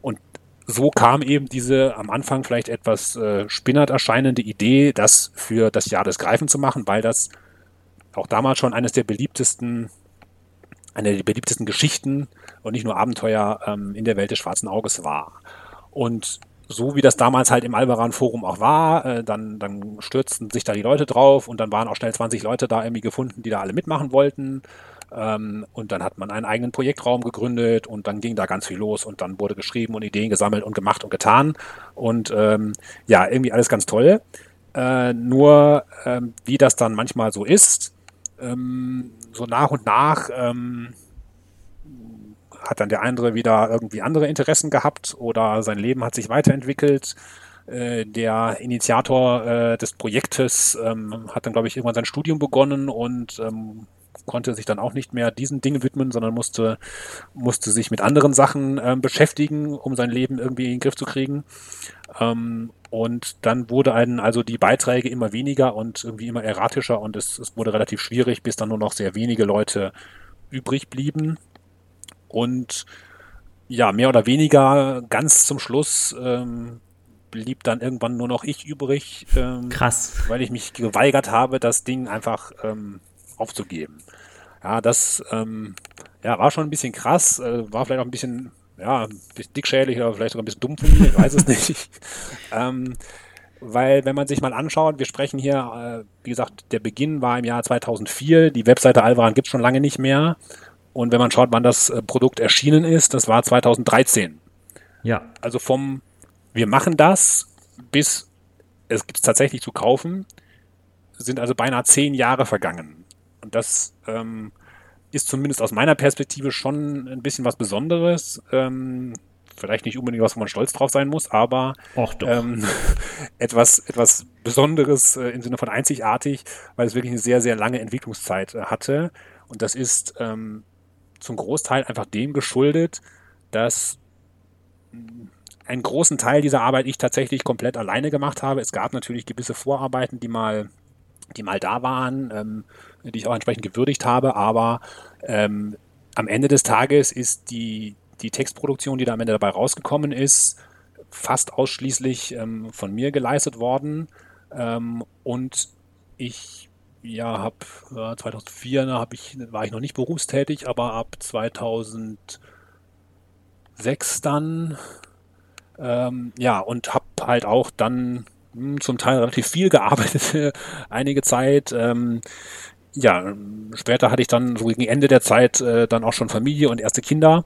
Und so kam eben diese am Anfang vielleicht etwas äh, spinnert erscheinende Idee, das für das Jahr des Greifen zu machen, weil das auch damals schon eines der beliebtesten, eine der beliebtesten Geschichten und nicht nur Abenteuer ähm, in der Welt des schwarzen Auges war. Und so wie das damals halt im Albaran Forum auch war, äh, dann, dann stürzten sich da die Leute drauf und dann waren auch schnell 20 Leute da irgendwie gefunden, die da alle mitmachen wollten. Ähm, und dann hat man einen eigenen Projektraum gegründet und dann ging da ganz viel los und dann wurde geschrieben und Ideen gesammelt und gemacht und getan. Und ähm, ja, irgendwie alles ganz toll. Äh, nur ähm, wie das dann manchmal so ist, ähm, so nach und nach ähm, hat dann der andere wieder irgendwie andere Interessen gehabt oder sein Leben hat sich weiterentwickelt. Äh, der Initiator äh, des Projektes ähm, hat dann, glaube ich, irgendwann sein Studium begonnen und ähm, konnte sich dann auch nicht mehr diesen Dingen widmen, sondern musste, musste sich mit anderen Sachen ähm, beschäftigen, um sein Leben irgendwie in den Griff zu kriegen. Ähm, und dann wurde einen also die Beiträge immer weniger und irgendwie immer erratischer und es, es wurde relativ schwierig, bis dann nur noch sehr wenige Leute übrig blieben. Und ja, mehr oder weniger ganz zum Schluss ähm, blieb dann irgendwann nur noch ich übrig. Ähm, Krass. Weil ich mich geweigert habe, das Ding einfach ähm, aufzugeben. Ja, das ähm, ja, war schon ein bisschen krass, äh, war vielleicht auch ein bisschen, ja, ein bisschen dickschädlich oder vielleicht sogar ein bisschen dumm von mir, ich weiß es nicht. ähm, weil wenn man sich mal anschaut, wir sprechen hier, äh, wie gesagt, der Beginn war im Jahr 2004, die Webseite Alvaran gibt es schon lange nicht mehr. Und wenn man schaut, wann das äh, Produkt erschienen ist, das war 2013. Ja. Also vom wir machen das bis es gibt es tatsächlich zu kaufen, sind also beinahe zehn Jahre vergangen. Und das ähm, ist zumindest aus meiner Perspektive schon ein bisschen was Besonderes. Ähm, vielleicht nicht unbedingt was, wo man stolz drauf sein muss, aber ähm, etwas, etwas Besonderes äh, im Sinne von einzigartig, weil es wirklich eine sehr, sehr lange Entwicklungszeit äh, hatte. Und das ist ähm, zum Großteil einfach dem geschuldet, dass einen großen Teil dieser Arbeit ich tatsächlich komplett alleine gemacht habe. Es gab natürlich gewisse Vorarbeiten, die mal die mal da waren, ähm, die ich auch entsprechend gewürdigt habe, aber ähm, am Ende des Tages ist die, die Textproduktion, die da am Ende dabei rausgekommen ist, fast ausschließlich ähm, von mir geleistet worden. Ähm, und ich ja, habe äh, 2004 hab ich, war ich noch nicht berufstätig, aber ab 2006 dann ähm, ja und habe halt auch dann zum Teil relativ viel gearbeitet, einige Zeit. Ähm, ja, später hatte ich dann so gegen Ende der Zeit äh, dann auch schon Familie und erste Kinder.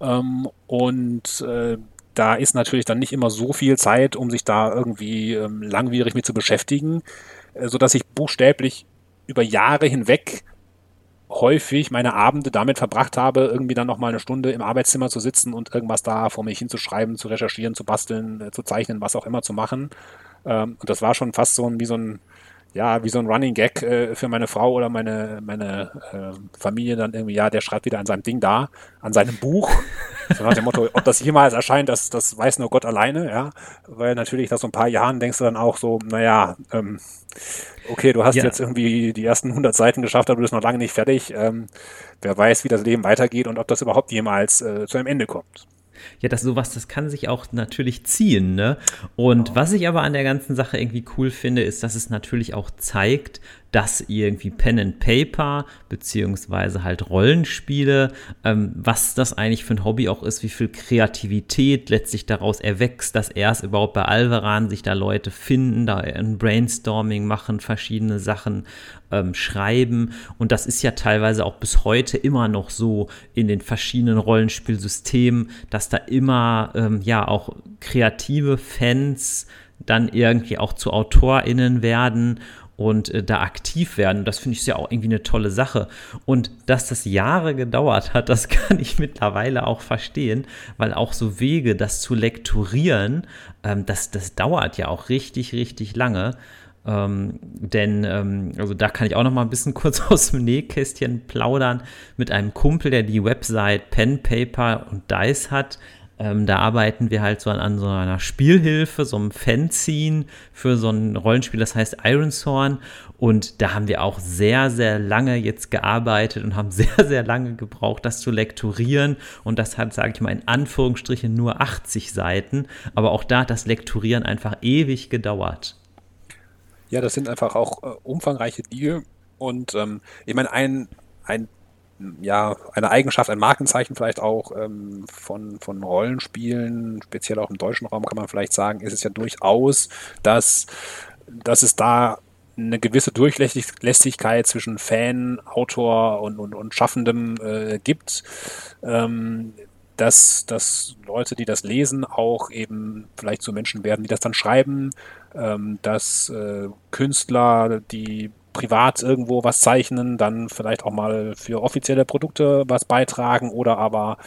Ähm, und äh, da ist natürlich dann nicht immer so viel Zeit, um sich da irgendwie ähm, langwierig mit zu beschäftigen, äh, sodass ich buchstäblich über Jahre hinweg häufig meine Abende damit verbracht habe, irgendwie dann nochmal eine Stunde im Arbeitszimmer zu sitzen und irgendwas da vor mich hinzuschreiben, zu recherchieren, zu basteln, äh, zu zeichnen, was auch immer zu machen. Ähm, und das war schon fast so ein, wie so ein, ja, wie so ein Running Gag äh, für meine Frau oder meine, meine äh, Familie dann irgendwie, ja, der schreibt wieder an seinem Ding da, an seinem Buch. So nach dem Motto, ob das jemals erscheint, das, das weiß nur Gott alleine, ja. Weil natürlich nach so ein paar Jahren denkst du dann auch so, naja, ähm, okay, du hast ja. jetzt irgendwie die ersten 100 Seiten geschafft, aber du bist noch lange nicht fertig. Ähm, wer weiß, wie das Leben weitergeht und ob das überhaupt jemals äh, zu einem Ende kommt. Ja, das sowas, das kann sich auch natürlich ziehen, ne? Und was ich aber an der ganzen Sache irgendwie cool finde, ist, dass es natürlich auch zeigt, dass irgendwie Pen and Paper beziehungsweise halt Rollenspiele, ähm, was das eigentlich für ein Hobby auch ist, wie viel Kreativität letztlich daraus erwächst, dass erst überhaupt bei Alvaran sich da Leute finden, da ein Brainstorming machen, verschiedene Sachen ähm, schreiben und das ist ja teilweise auch bis heute immer noch so in den verschiedenen Rollenspielsystemen, dass da immer ähm, ja auch kreative Fans dann irgendwie auch zu AutorInnen werden und äh, da aktiv werden. Das finde ich ja auch irgendwie eine tolle Sache. Und dass das Jahre gedauert hat, das kann ich mittlerweile auch verstehen, weil auch so Wege, das zu lektorieren, ähm, das, das dauert ja auch richtig, richtig lange. Ähm, denn, ähm, also da kann ich auch noch mal ein bisschen kurz aus dem Nähkästchen plaudern mit einem Kumpel, der die Website Pen, Paper und Dice hat. Ähm, da arbeiten wir halt so an, an, so einer Spielhilfe, so einem Fanzine für so ein Rollenspiel, das heißt Ironshorn. Und da haben wir auch sehr, sehr lange jetzt gearbeitet und haben sehr, sehr lange gebraucht, das zu lektorieren. Und das hat, sage ich mal, in Anführungsstrichen nur 80 Seiten. Aber auch da hat das Lektorieren einfach ewig gedauert. Ja, das sind einfach auch äh, umfangreiche Dinge. Und ähm, ich meine, ein, ein ja, eine Eigenschaft, ein Markenzeichen vielleicht auch ähm, von, von Rollenspielen, speziell auch im deutschen Raum kann man vielleicht sagen, ist es ja durchaus, dass, dass es da eine gewisse Durchlässigkeit zwischen Fan, Autor und, und, und Schaffendem äh, gibt. Ähm, dass, dass Leute, die das lesen, auch eben vielleicht zu Menschen werden, die das dann schreiben, ähm, dass äh, Künstler, die privat irgendwo was zeichnen, dann vielleicht auch mal für offizielle Produkte was beitragen oder aber,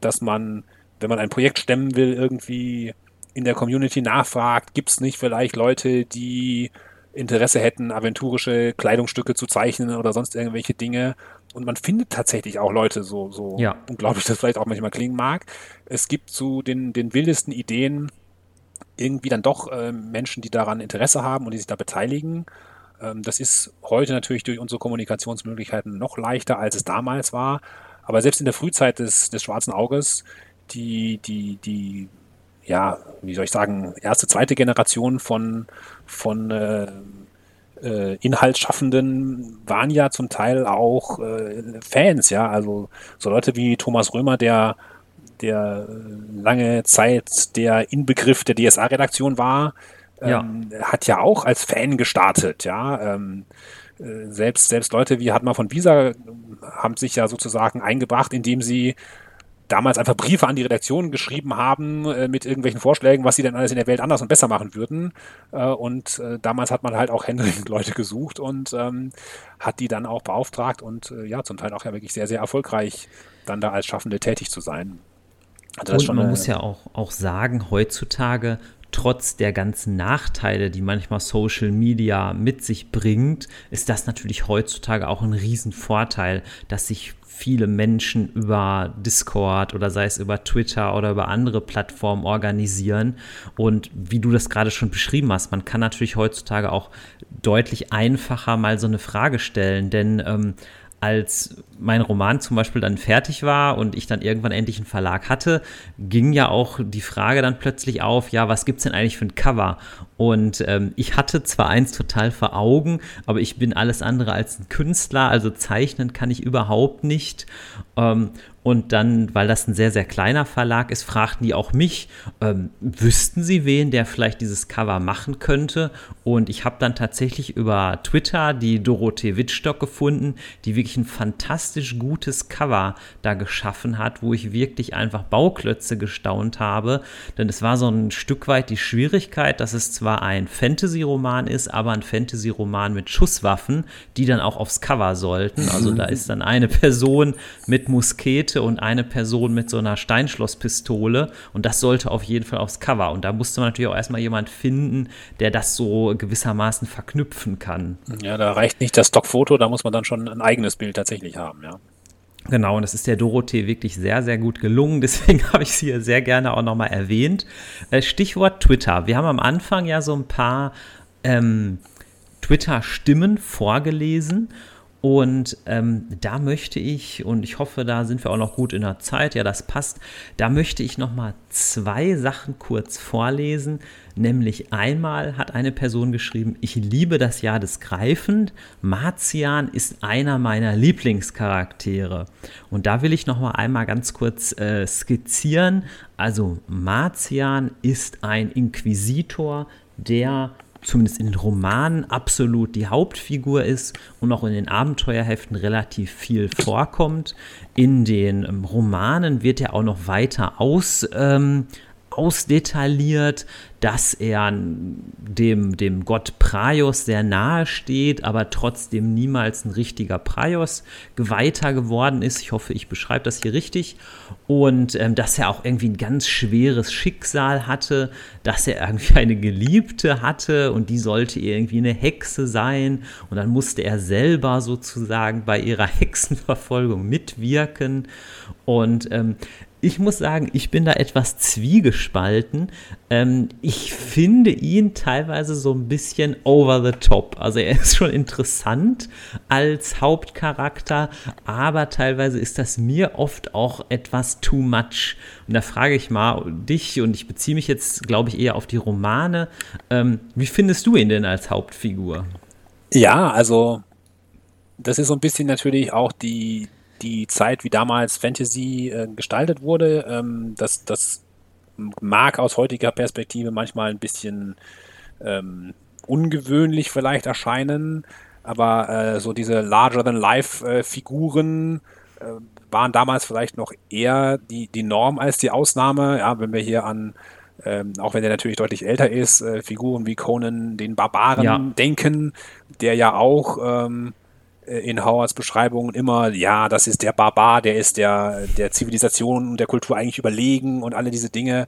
dass man, wenn man ein Projekt stemmen will, irgendwie in der Community nachfragt, gibt es nicht vielleicht Leute, die Interesse hätten, aventurische Kleidungsstücke zu zeichnen oder sonst irgendwelche Dinge. Und man findet tatsächlich auch Leute, so, so ja. unglaublich das vielleicht auch manchmal klingen mag. Es gibt zu den, den wildesten Ideen irgendwie dann doch äh, Menschen, die daran Interesse haben und die sich da beteiligen. Ähm, das ist heute natürlich durch unsere Kommunikationsmöglichkeiten noch leichter, als es damals war. Aber selbst in der Frühzeit des, des Schwarzen Auges, die, die, die, ja, wie soll ich sagen, erste, zweite Generation von, von äh, Inhaltsschaffenden waren ja zum Teil auch äh, Fans, ja. Also so Leute wie Thomas Römer, der, der lange Zeit der Inbegriff der DSA-Redaktion war, ja. Ähm, hat ja auch als Fan gestartet, ja. Ähm, äh, selbst, selbst Leute wie Hartmann von Wieser haben sich ja sozusagen eingebracht, indem sie damals einfach Briefe an die Redaktion geschrieben haben äh, mit irgendwelchen Vorschlägen, was sie denn alles in der Welt anders und besser machen würden. Äh, und äh, damals hat man halt auch händeringend Leute gesucht und ähm, hat die dann auch beauftragt und äh, ja, zum Teil auch ja wirklich sehr, sehr erfolgreich dann da als Schaffende tätig zu sein. Also und man muss ja auch, auch sagen, heutzutage trotz der ganzen Nachteile, die manchmal Social Media mit sich bringt, ist das natürlich heutzutage auch ein Riesenvorteil, dass sich viele Menschen über Discord oder sei es über Twitter oder über andere Plattformen organisieren. Und wie du das gerade schon beschrieben hast, man kann natürlich heutzutage auch deutlich einfacher mal so eine Frage stellen, denn ähm, als mein Roman zum Beispiel dann fertig war und ich dann irgendwann endlich einen Verlag hatte, ging ja auch die Frage dann plötzlich auf, ja, was gibt es denn eigentlich für ein Cover? Und ähm, ich hatte zwar eins total vor Augen, aber ich bin alles andere als ein Künstler, also zeichnen kann ich überhaupt nicht. Ähm, und dann, weil das ein sehr, sehr kleiner Verlag ist, fragten die auch mich, ähm, wüssten sie wen, der vielleicht dieses Cover machen könnte? Und ich habe dann tatsächlich über Twitter die Dorothee Wittstock gefunden, die wirklich ein fantastisch gutes Cover da geschaffen hat, wo ich wirklich einfach Bauklötze gestaunt habe. Denn es war so ein Stück weit die Schwierigkeit, dass es zwar zwar ein Fantasy-Roman ist, aber ein Fantasy-Roman mit Schusswaffen, die dann auch aufs Cover sollten. Also da ist dann eine Person mit Muskete und eine Person mit so einer Steinschlosspistole und das sollte auf jeden Fall aufs Cover. Und da musste man natürlich auch erstmal jemand finden, der das so gewissermaßen verknüpfen kann. Ja, da reicht nicht das Stockfoto, da muss man dann schon ein eigenes Bild tatsächlich haben, ja. Genau, und das ist der Dorothee wirklich sehr, sehr gut gelungen. Deswegen habe ich sie hier sehr gerne auch nochmal erwähnt. Äh, Stichwort Twitter. Wir haben am Anfang ja so ein paar ähm, Twitter-Stimmen vorgelesen. Und ähm, da möchte ich, und ich hoffe, da sind wir auch noch gut in der Zeit, ja, das passt, da möchte ich noch mal zwei Sachen kurz vorlesen. Nämlich einmal hat eine Person geschrieben, ich liebe das Jahr des Greifend. Marzian ist einer meiner Lieblingscharaktere. Und da will ich noch mal einmal ganz kurz äh, skizzieren. Also Marzian ist ein Inquisitor, der zumindest in den Romanen absolut die Hauptfigur ist und auch in den Abenteuerheften relativ viel vorkommt. In den ähm, Romanen wird er auch noch weiter aus, ähm, ausdetailliert, dass er dem, dem Gott Praios sehr nahe steht, aber trotzdem niemals ein richtiger Praios geweihter geworden ist. Ich hoffe, ich beschreibe das hier richtig. Und ähm, dass er auch irgendwie ein ganz schweres Schicksal hatte, dass er irgendwie eine Geliebte hatte und die sollte irgendwie eine Hexe sein. Und dann musste er selber sozusagen bei ihrer Hexenverfolgung mitwirken. Und ähm, ich muss sagen, ich bin da etwas zwiegespalten. Ähm, ich finde ihn teilweise so ein bisschen over the top. Also er ist schon interessant als Hauptcharakter, aber teilweise ist das mir oft auch etwas too much. Und da frage ich mal dich, und ich beziehe mich jetzt, glaube ich, eher auf die Romane. Ähm, wie findest du ihn denn als Hauptfigur? Ja, also das ist so ein bisschen natürlich auch die, die Zeit, wie damals Fantasy äh, gestaltet wurde, ähm, das, das mag aus heutiger Perspektive manchmal ein bisschen ähm, ungewöhnlich vielleicht erscheinen, aber äh, so diese Larger-than-Life-Figuren äh, waren damals vielleicht noch eher die, die Norm als die Ausnahme. Ja, wenn wir hier an ähm, auch wenn der natürlich deutlich älter ist, äh, Figuren wie Conan den Barbaren ja. denken, der ja auch ähm, äh, in Howards Beschreibungen immer, ja, das ist der Barbar, der ist der, der Zivilisation und der Kultur eigentlich überlegen und alle diese Dinge.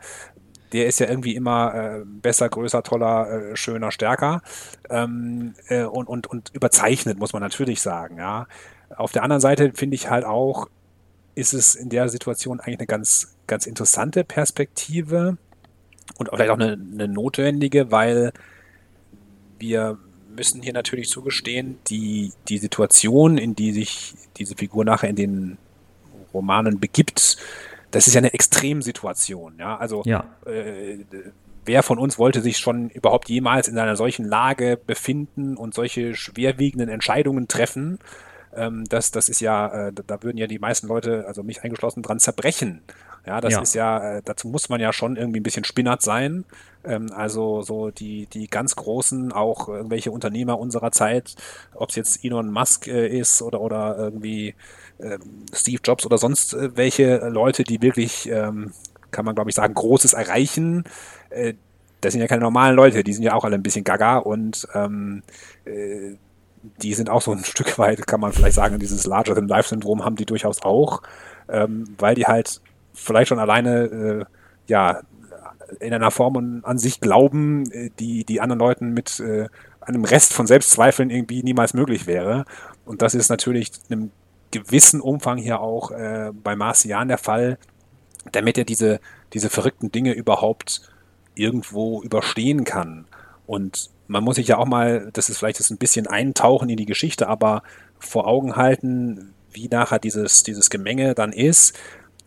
Der ist ja irgendwie immer äh, besser, größer, toller, äh, schöner, stärker ähm, äh, und, und, und überzeichnet, muss man natürlich sagen. Ja. Auf der anderen Seite finde ich halt auch, ist es in der Situation eigentlich eine ganz, ganz interessante Perspektive und vielleicht auch eine, eine notwendige, weil wir müssen hier natürlich zugestehen, die, die Situation, in die sich diese Figur nachher in den Romanen begibt, das ist ja eine Extremsituation. Ja? Also ja. Äh, wer von uns wollte sich schon überhaupt jemals in einer solchen Lage befinden und solche schwerwiegenden Entscheidungen treffen? Ähm, das, das ist ja, äh, da würden ja die meisten Leute, also mich eingeschlossen, dran zerbrechen. Ja, das ja. ist ja, äh, dazu muss man ja schon irgendwie ein bisschen spinnert sein. Ähm, also so die, die ganz großen, auch irgendwelche Unternehmer unserer Zeit, ob es jetzt Elon Musk äh, ist oder, oder irgendwie äh, Steve Jobs oder sonst äh, welche Leute, die wirklich, ähm, kann man glaube ich sagen, Großes erreichen. Äh, das sind ja keine normalen Leute, die sind ja auch alle ein bisschen gaga und ähm, äh, die sind auch so ein Stück weit, kann man vielleicht sagen, dieses Larger-than-Life-Syndrom haben die durchaus auch, ähm, weil die halt vielleicht schon alleine äh, ja in einer Form und an sich glauben, äh, die die anderen Leuten mit äh, einem Rest von Selbstzweifeln irgendwie niemals möglich wäre. Und das ist natürlich in einem gewissen Umfang hier auch äh, bei Marcian der Fall, damit er diese, diese verrückten Dinge überhaupt irgendwo überstehen kann. Und man muss sich ja auch mal, das ist vielleicht das ein bisschen eintauchen in die Geschichte, aber vor Augen halten, wie nachher dieses, dieses Gemenge dann ist.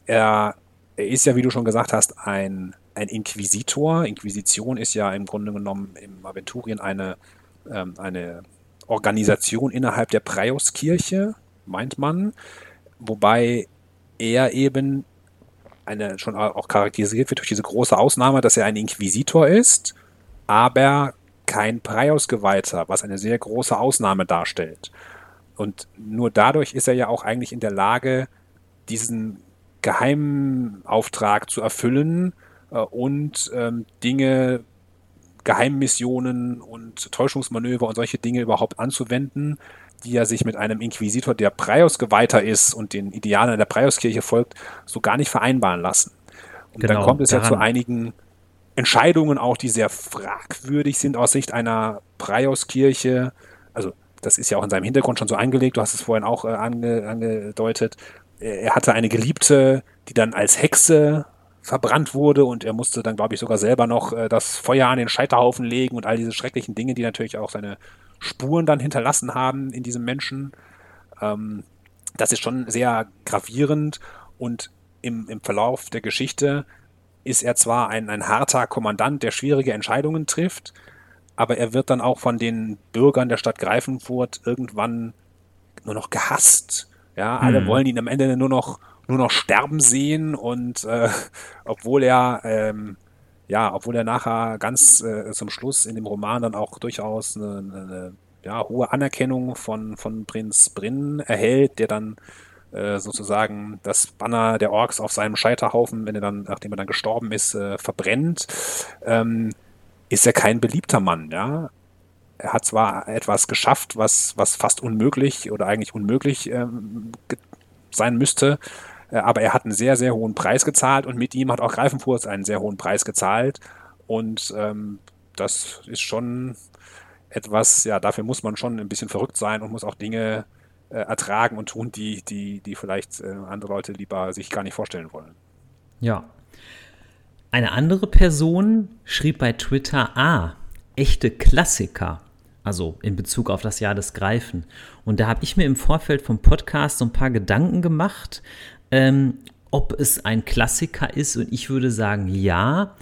Er er ist ja, wie du schon gesagt hast, ein, ein Inquisitor. Inquisition ist ja im Grunde genommen im Aventurien eine, ähm, eine Organisation innerhalb der Preiuskirche, meint man, wobei er eben eine schon auch charakterisiert wird durch diese große Ausnahme, dass er ein Inquisitor ist, aber kein Preiusgeweihter, was eine sehr große Ausnahme darstellt. Und nur dadurch ist er ja auch eigentlich in der Lage, diesen Geheimauftrag zu erfüllen äh, und ähm, Dinge Geheimmissionen und Täuschungsmanöver und solche Dinge überhaupt anzuwenden, die er sich mit einem Inquisitor, der Prius-Geweihter ist und den Idealen der Priuskirche folgt, so gar nicht vereinbaren lassen. Und genau, dann kommt es daran. ja zu einigen Entscheidungen auch, die sehr fragwürdig sind aus Sicht einer Priuskirche. Also das ist ja auch in seinem Hintergrund schon so eingelegt, du hast es vorhin auch äh, ange, angedeutet. Er hatte eine Geliebte, die dann als Hexe verbrannt wurde und er musste dann, glaube ich, sogar selber noch äh, das Feuer an den Scheiterhaufen legen und all diese schrecklichen Dinge, die natürlich auch seine Spuren dann hinterlassen haben in diesem Menschen. Ähm, das ist schon sehr gravierend und im, im Verlauf der Geschichte ist er zwar ein, ein harter Kommandant, der schwierige Entscheidungen trifft, aber er wird dann auch von den Bürgern der Stadt Greifenfurt irgendwann nur noch gehasst. Ja, alle mhm. wollen ihn am Ende nur noch, nur noch sterben sehen und äh, obwohl er ähm, ja, obwohl er nachher ganz äh, zum Schluss in dem Roman dann auch durchaus eine, eine ja, hohe Anerkennung von, von Prinz Brinn erhält, der dann äh, sozusagen das Banner der Orks auf seinem Scheiterhaufen, wenn er dann, nachdem er dann gestorben ist, äh, verbrennt, ähm, ist er kein beliebter Mann, ja. Er hat zwar etwas geschafft, was, was fast unmöglich oder eigentlich unmöglich ähm, sein müsste, äh, aber er hat einen sehr, sehr hohen Preis gezahlt und mit ihm hat auch Greifenfurth einen sehr hohen Preis gezahlt. Und ähm, das ist schon etwas, ja, dafür muss man schon ein bisschen verrückt sein und muss auch Dinge äh, ertragen und tun, die, die, die vielleicht äh, andere Leute lieber sich gar nicht vorstellen wollen. Ja. Eine andere Person schrieb bei Twitter, ah, echte Klassiker. Also in Bezug auf das Jahr des Greifen. Und da habe ich mir im Vorfeld vom Podcast so ein paar Gedanken gemacht, ähm, ob es ein Klassiker ist. Und ich würde sagen, ja.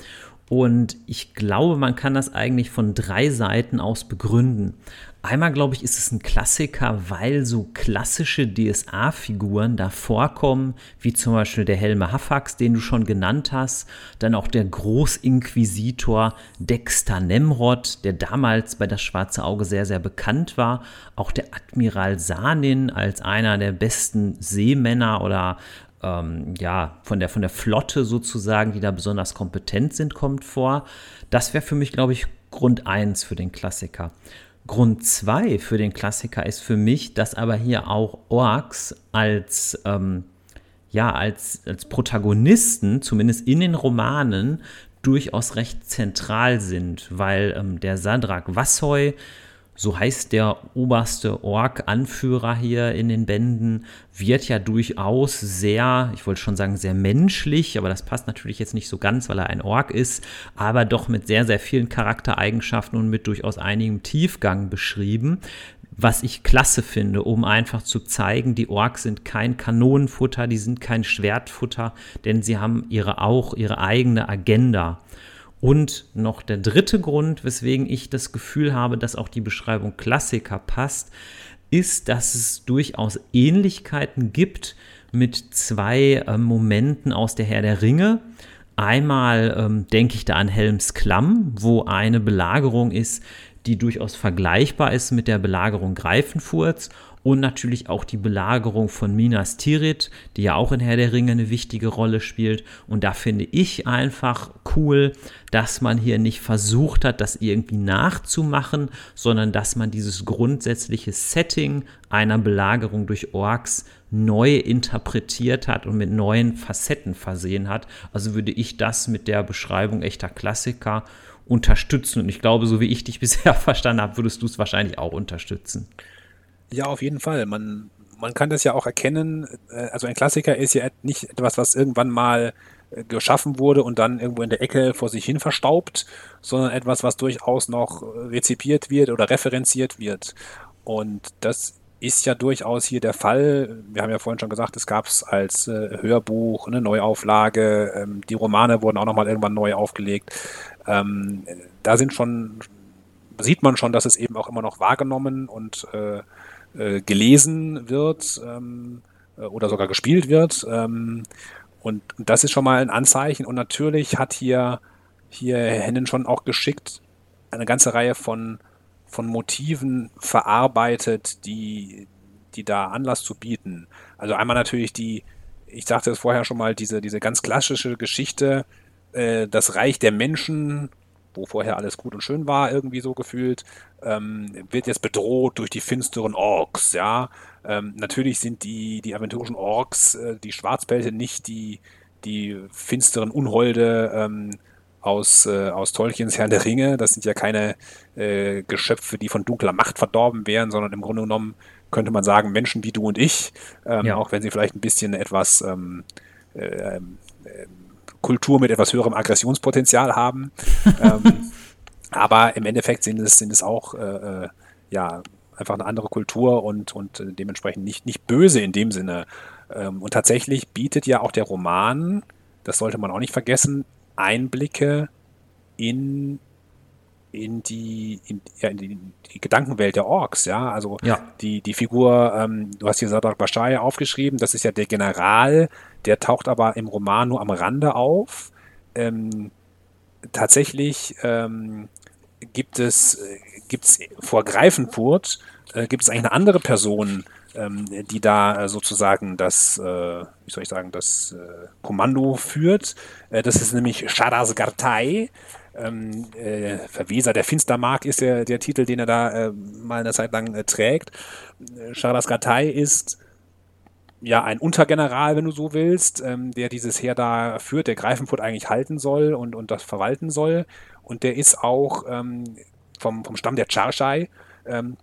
Und ich glaube, man kann das eigentlich von drei Seiten aus begründen. Einmal, glaube ich, ist es ein Klassiker, weil so klassische DSA-Figuren da vorkommen, wie zum Beispiel der Helme Hafax, den du schon genannt hast, dann auch der Großinquisitor Dexter Nemrod, der damals bei das Schwarze Auge sehr, sehr bekannt war, auch der Admiral Sanin als einer der besten Seemänner oder ähm, ja, von der, von der Flotte sozusagen, die da besonders kompetent sind, kommt vor. Das wäre für mich, glaube ich, Grund 1 für den Klassiker. Grund 2 für den Klassiker ist für mich, dass aber hier auch Orks als, ähm, ja, als, als Protagonisten, zumindest in den Romanen, durchaus recht zentral sind, weil ähm, der Sadrak Vassoy so heißt der oberste Ork-Anführer hier in den Bänden, wird ja durchaus sehr, ich wollte schon sagen, sehr menschlich, aber das passt natürlich jetzt nicht so ganz, weil er ein Ork ist, aber doch mit sehr, sehr vielen Charaktereigenschaften und mit durchaus einigem Tiefgang beschrieben. Was ich klasse finde, um einfach zu zeigen, die Orks sind kein Kanonenfutter, die sind kein Schwertfutter, denn sie haben ihre auch ihre eigene Agenda. Und noch der dritte Grund, weswegen ich das Gefühl habe, dass auch die Beschreibung Klassiker passt, ist, dass es durchaus Ähnlichkeiten gibt mit zwei äh, Momenten aus der Herr der Ringe. Einmal ähm, denke ich da an Helms Klamm, wo eine Belagerung ist, die durchaus vergleichbar ist mit der Belagerung Greifenfurts und natürlich auch die Belagerung von Minas Tirith, die ja auch in Herr der Ringe eine wichtige Rolle spielt. Und da finde ich einfach cool, dass man hier nicht versucht hat, das irgendwie nachzumachen, sondern dass man dieses grundsätzliche Setting einer Belagerung durch Orks neu interpretiert hat und mit neuen Facetten versehen hat. Also würde ich das mit der Beschreibung echter Klassiker unterstützen. Und ich glaube, so wie ich dich bisher verstanden habe, würdest du es wahrscheinlich auch unterstützen. Ja, auf jeden Fall. Man, man kann das ja auch erkennen. Äh, also ein Klassiker ist ja nicht etwas, was irgendwann mal äh, geschaffen wurde und dann irgendwo in der Ecke vor sich hin verstaubt, sondern etwas, was durchaus noch rezipiert wird oder referenziert wird. Und das ist ja durchaus hier der Fall. Wir haben ja vorhin schon gesagt, es gab es als äh, Hörbuch, eine Neuauflage. Ähm, die Romane wurden auch nochmal irgendwann neu aufgelegt. Ähm, da sind schon, sieht man schon, dass es eben auch immer noch wahrgenommen und äh, äh, gelesen wird ähm, äh, oder sogar gespielt wird. Ähm, und das ist schon mal ein Anzeichen. Und natürlich hat hier, hier Hennen schon auch geschickt eine ganze Reihe von, von Motiven verarbeitet, die, die da Anlass zu bieten. Also einmal natürlich die, ich sagte es vorher schon mal, diese, diese ganz klassische Geschichte, äh, das Reich der Menschen wo vorher alles gut und schön war, irgendwie so gefühlt, ähm, wird jetzt bedroht durch die finsteren Orks, ja. Ähm, natürlich sind die, die aventurischen Orks, äh, die Schwarzbelte, nicht die, die finsteren Unholde ähm, aus, äh, aus Tolkiens Herrn der Ringe. Das sind ja keine äh, Geschöpfe, die von dunkler Macht verdorben wären, sondern im Grunde genommen könnte man sagen, Menschen wie du und ich, ähm, ja. auch wenn sie vielleicht ein bisschen etwas ähm, äh, ähm, Kultur mit etwas höherem Aggressionspotenzial haben. ähm, aber im Endeffekt sind es, sind es auch äh, äh, ja, einfach eine andere Kultur und, und dementsprechend nicht, nicht böse in dem Sinne. Ähm, und tatsächlich bietet ja auch der Roman, das sollte man auch nicht vergessen, Einblicke in in die, in, ja, in die, die, Gedankenwelt der Orks, ja. Also ja. Die, die Figur, ähm, du hast hier Sadrak Bashai aufgeschrieben, das ist ja der General, der taucht aber im Roman nur am Rande auf. Ähm, tatsächlich ähm, gibt es gibt's vor Greifenfurt äh, gibt es eigentlich eine andere Person, ähm, die da äh, sozusagen das, äh, wie soll ich sagen, das äh, Kommando führt. Äh, das ist nämlich Sharaz Gartai ähm, äh, Verweser der Finstermark ist der, der Titel, den er da äh, mal eine Zeit lang äh, trägt. Charles Gatay ist ja ein Untergeneral, wenn du so willst, ähm, der dieses Heer da führt, der Greifenfurt eigentlich halten soll und, und das verwalten soll. Und der ist auch ähm, vom, vom Stamm der Charshai. Ähm,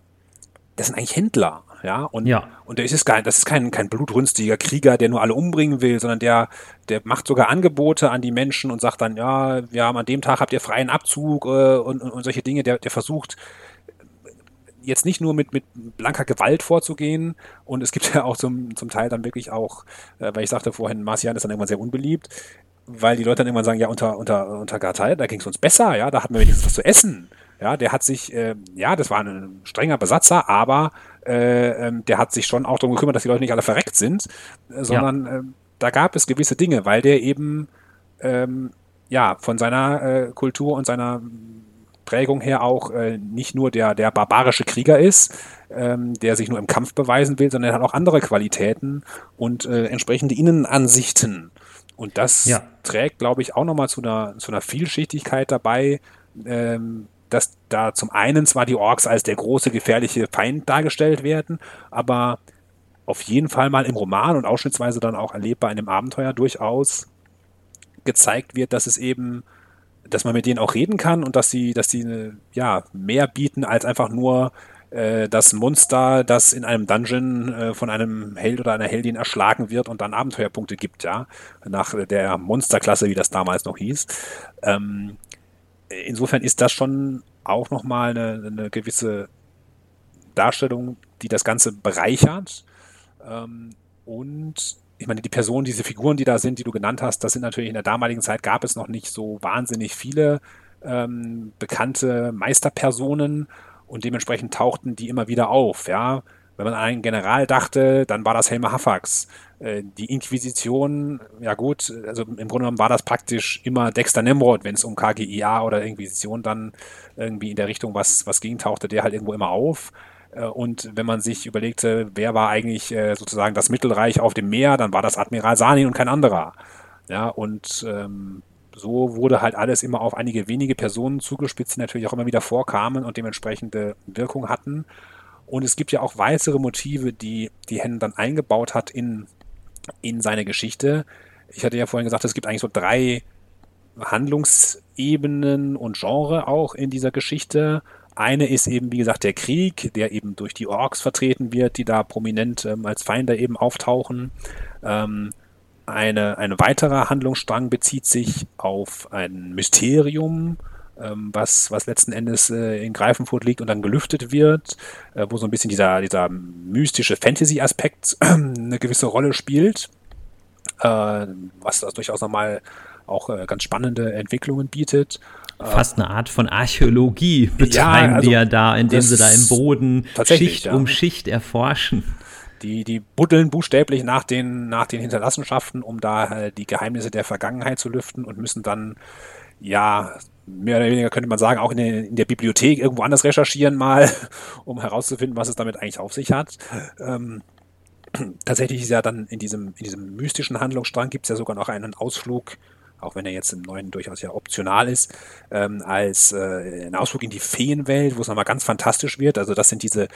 das sind eigentlich Händler. Ja, und, ja. und der ist kein, das ist kein, kein blutrünstiger Krieger, der nur alle umbringen will, sondern der, der macht sogar Angebote an die Menschen und sagt dann, ja, wir haben an dem Tag habt ihr freien Abzug äh, und, und, und solche Dinge. Der, der versucht jetzt nicht nur mit, mit blanker Gewalt vorzugehen und es gibt ja auch zum, zum Teil dann wirklich auch, äh, weil ich sagte vorhin, Marcian ist dann irgendwann sehr unbeliebt, weil die Leute dann irgendwann sagen, ja, unter, unter, unter Gartei, da ging es uns besser, ja, da hatten wir wenigstens was zu essen. Ja, der hat sich, äh, ja, das war ein strenger Besatzer, aber äh, ähm, der hat sich schon auch darum gekümmert, dass die Leute nicht alle verreckt sind, äh, sondern ja. äh, da gab es gewisse Dinge, weil der eben ähm, ja von seiner äh, Kultur und seiner Prägung her auch äh, nicht nur der, der barbarische Krieger ist, ähm, der sich nur im Kampf beweisen will, sondern er hat auch andere Qualitäten und äh, entsprechende Innenansichten. Und das ja. trägt, glaube ich, auch nochmal zu einer, zu einer Vielschichtigkeit dabei, ähm, dass da zum einen zwar die Orks als der große gefährliche Feind dargestellt werden, aber auf jeden Fall mal im Roman und ausschnittsweise dann auch erlebbar in dem Abenteuer durchaus gezeigt wird, dass es eben, dass man mit denen auch reden kann und dass sie, dass sie ja mehr bieten als einfach nur äh, das Monster, das in einem Dungeon äh, von einem Held oder einer Heldin erschlagen wird und dann Abenteuerpunkte gibt, ja, nach der Monsterklasse, wie das damals noch hieß. Ähm, insofern ist das schon auch nochmal eine, eine gewisse Darstellung, die das Ganze bereichert. Ähm, und ich meine, die Personen, diese Figuren, die da sind, die du genannt hast, das sind natürlich in der damaligen Zeit gab es noch nicht so wahnsinnig viele ähm, bekannte Meisterpersonen und dementsprechend tauchten die immer wieder auf, ja. Wenn man an einen General dachte, dann war das Helmer Hafax. Äh, die Inquisition, ja gut, also im Grunde genommen war das praktisch immer Dexter Nemrod, wenn es um KGIA oder Inquisition dann irgendwie in der Richtung was, was ging, tauchte der halt irgendwo immer auf. Äh, und wenn man sich überlegte, wer war eigentlich äh, sozusagen das Mittelreich auf dem Meer, dann war das Admiral Sanin und kein anderer. Ja, und ähm, so wurde halt alles immer auf einige wenige Personen zugespitzt, die natürlich auch immer wieder vorkamen und dementsprechende Wirkung hatten. Und es gibt ja auch weitere Motive, die die Hennen dann eingebaut hat in, in seine Geschichte. Ich hatte ja vorhin gesagt, es gibt eigentlich so drei Handlungsebenen und Genre auch in dieser Geschichte. Eine ist eben, wie gesagt, der Krieg, der eben durch die Orks vertreten wird, die da prominent ähm, als Feinde eben auftauchen. Ähm, eine, ein weiterer Handlungsstrang bezieht sich auf ein Mysterium, ähm, was, was letzten Endes äh, in Greifenfurt liegt und dann gelüftet wird, äh, wo so ein bisschen dieser, dieser mystische Fantasy-Aspekt eine gewisse Rolle spielt, äh, was das durchaus nochmal auch äh, ganz spannende Entwicklungen bietet. Fast eine Art von Archäologie betreiben ja, also die ja da, indem sie da im Boden Schicht ja. um Schicht erforschen. Die, die buddeln buchstäblich nach den, nach den Hinterlassenschaften, um da halt die Geheimnisse der Vergangenheit zu lüften und müssen dann ja mehr oder weniger könnte man sagen, auch in der, in der, Bibliothek irgendwo anders recherchieren mal, um herauszufinden, was es damit eigentlich auf sich hat. Ähm, tatsächlich ist ja dann in diesem, in diesem mystischen Handlungsstrang gibt es ja sogar noch einen Ausflug auch wenn er jetzt im neuen durchaus ja optional ist, ähm, als äh, ein Ausflug in die Feenwelt, wo es nochmal ganz fantastisch wird. Also das sind diese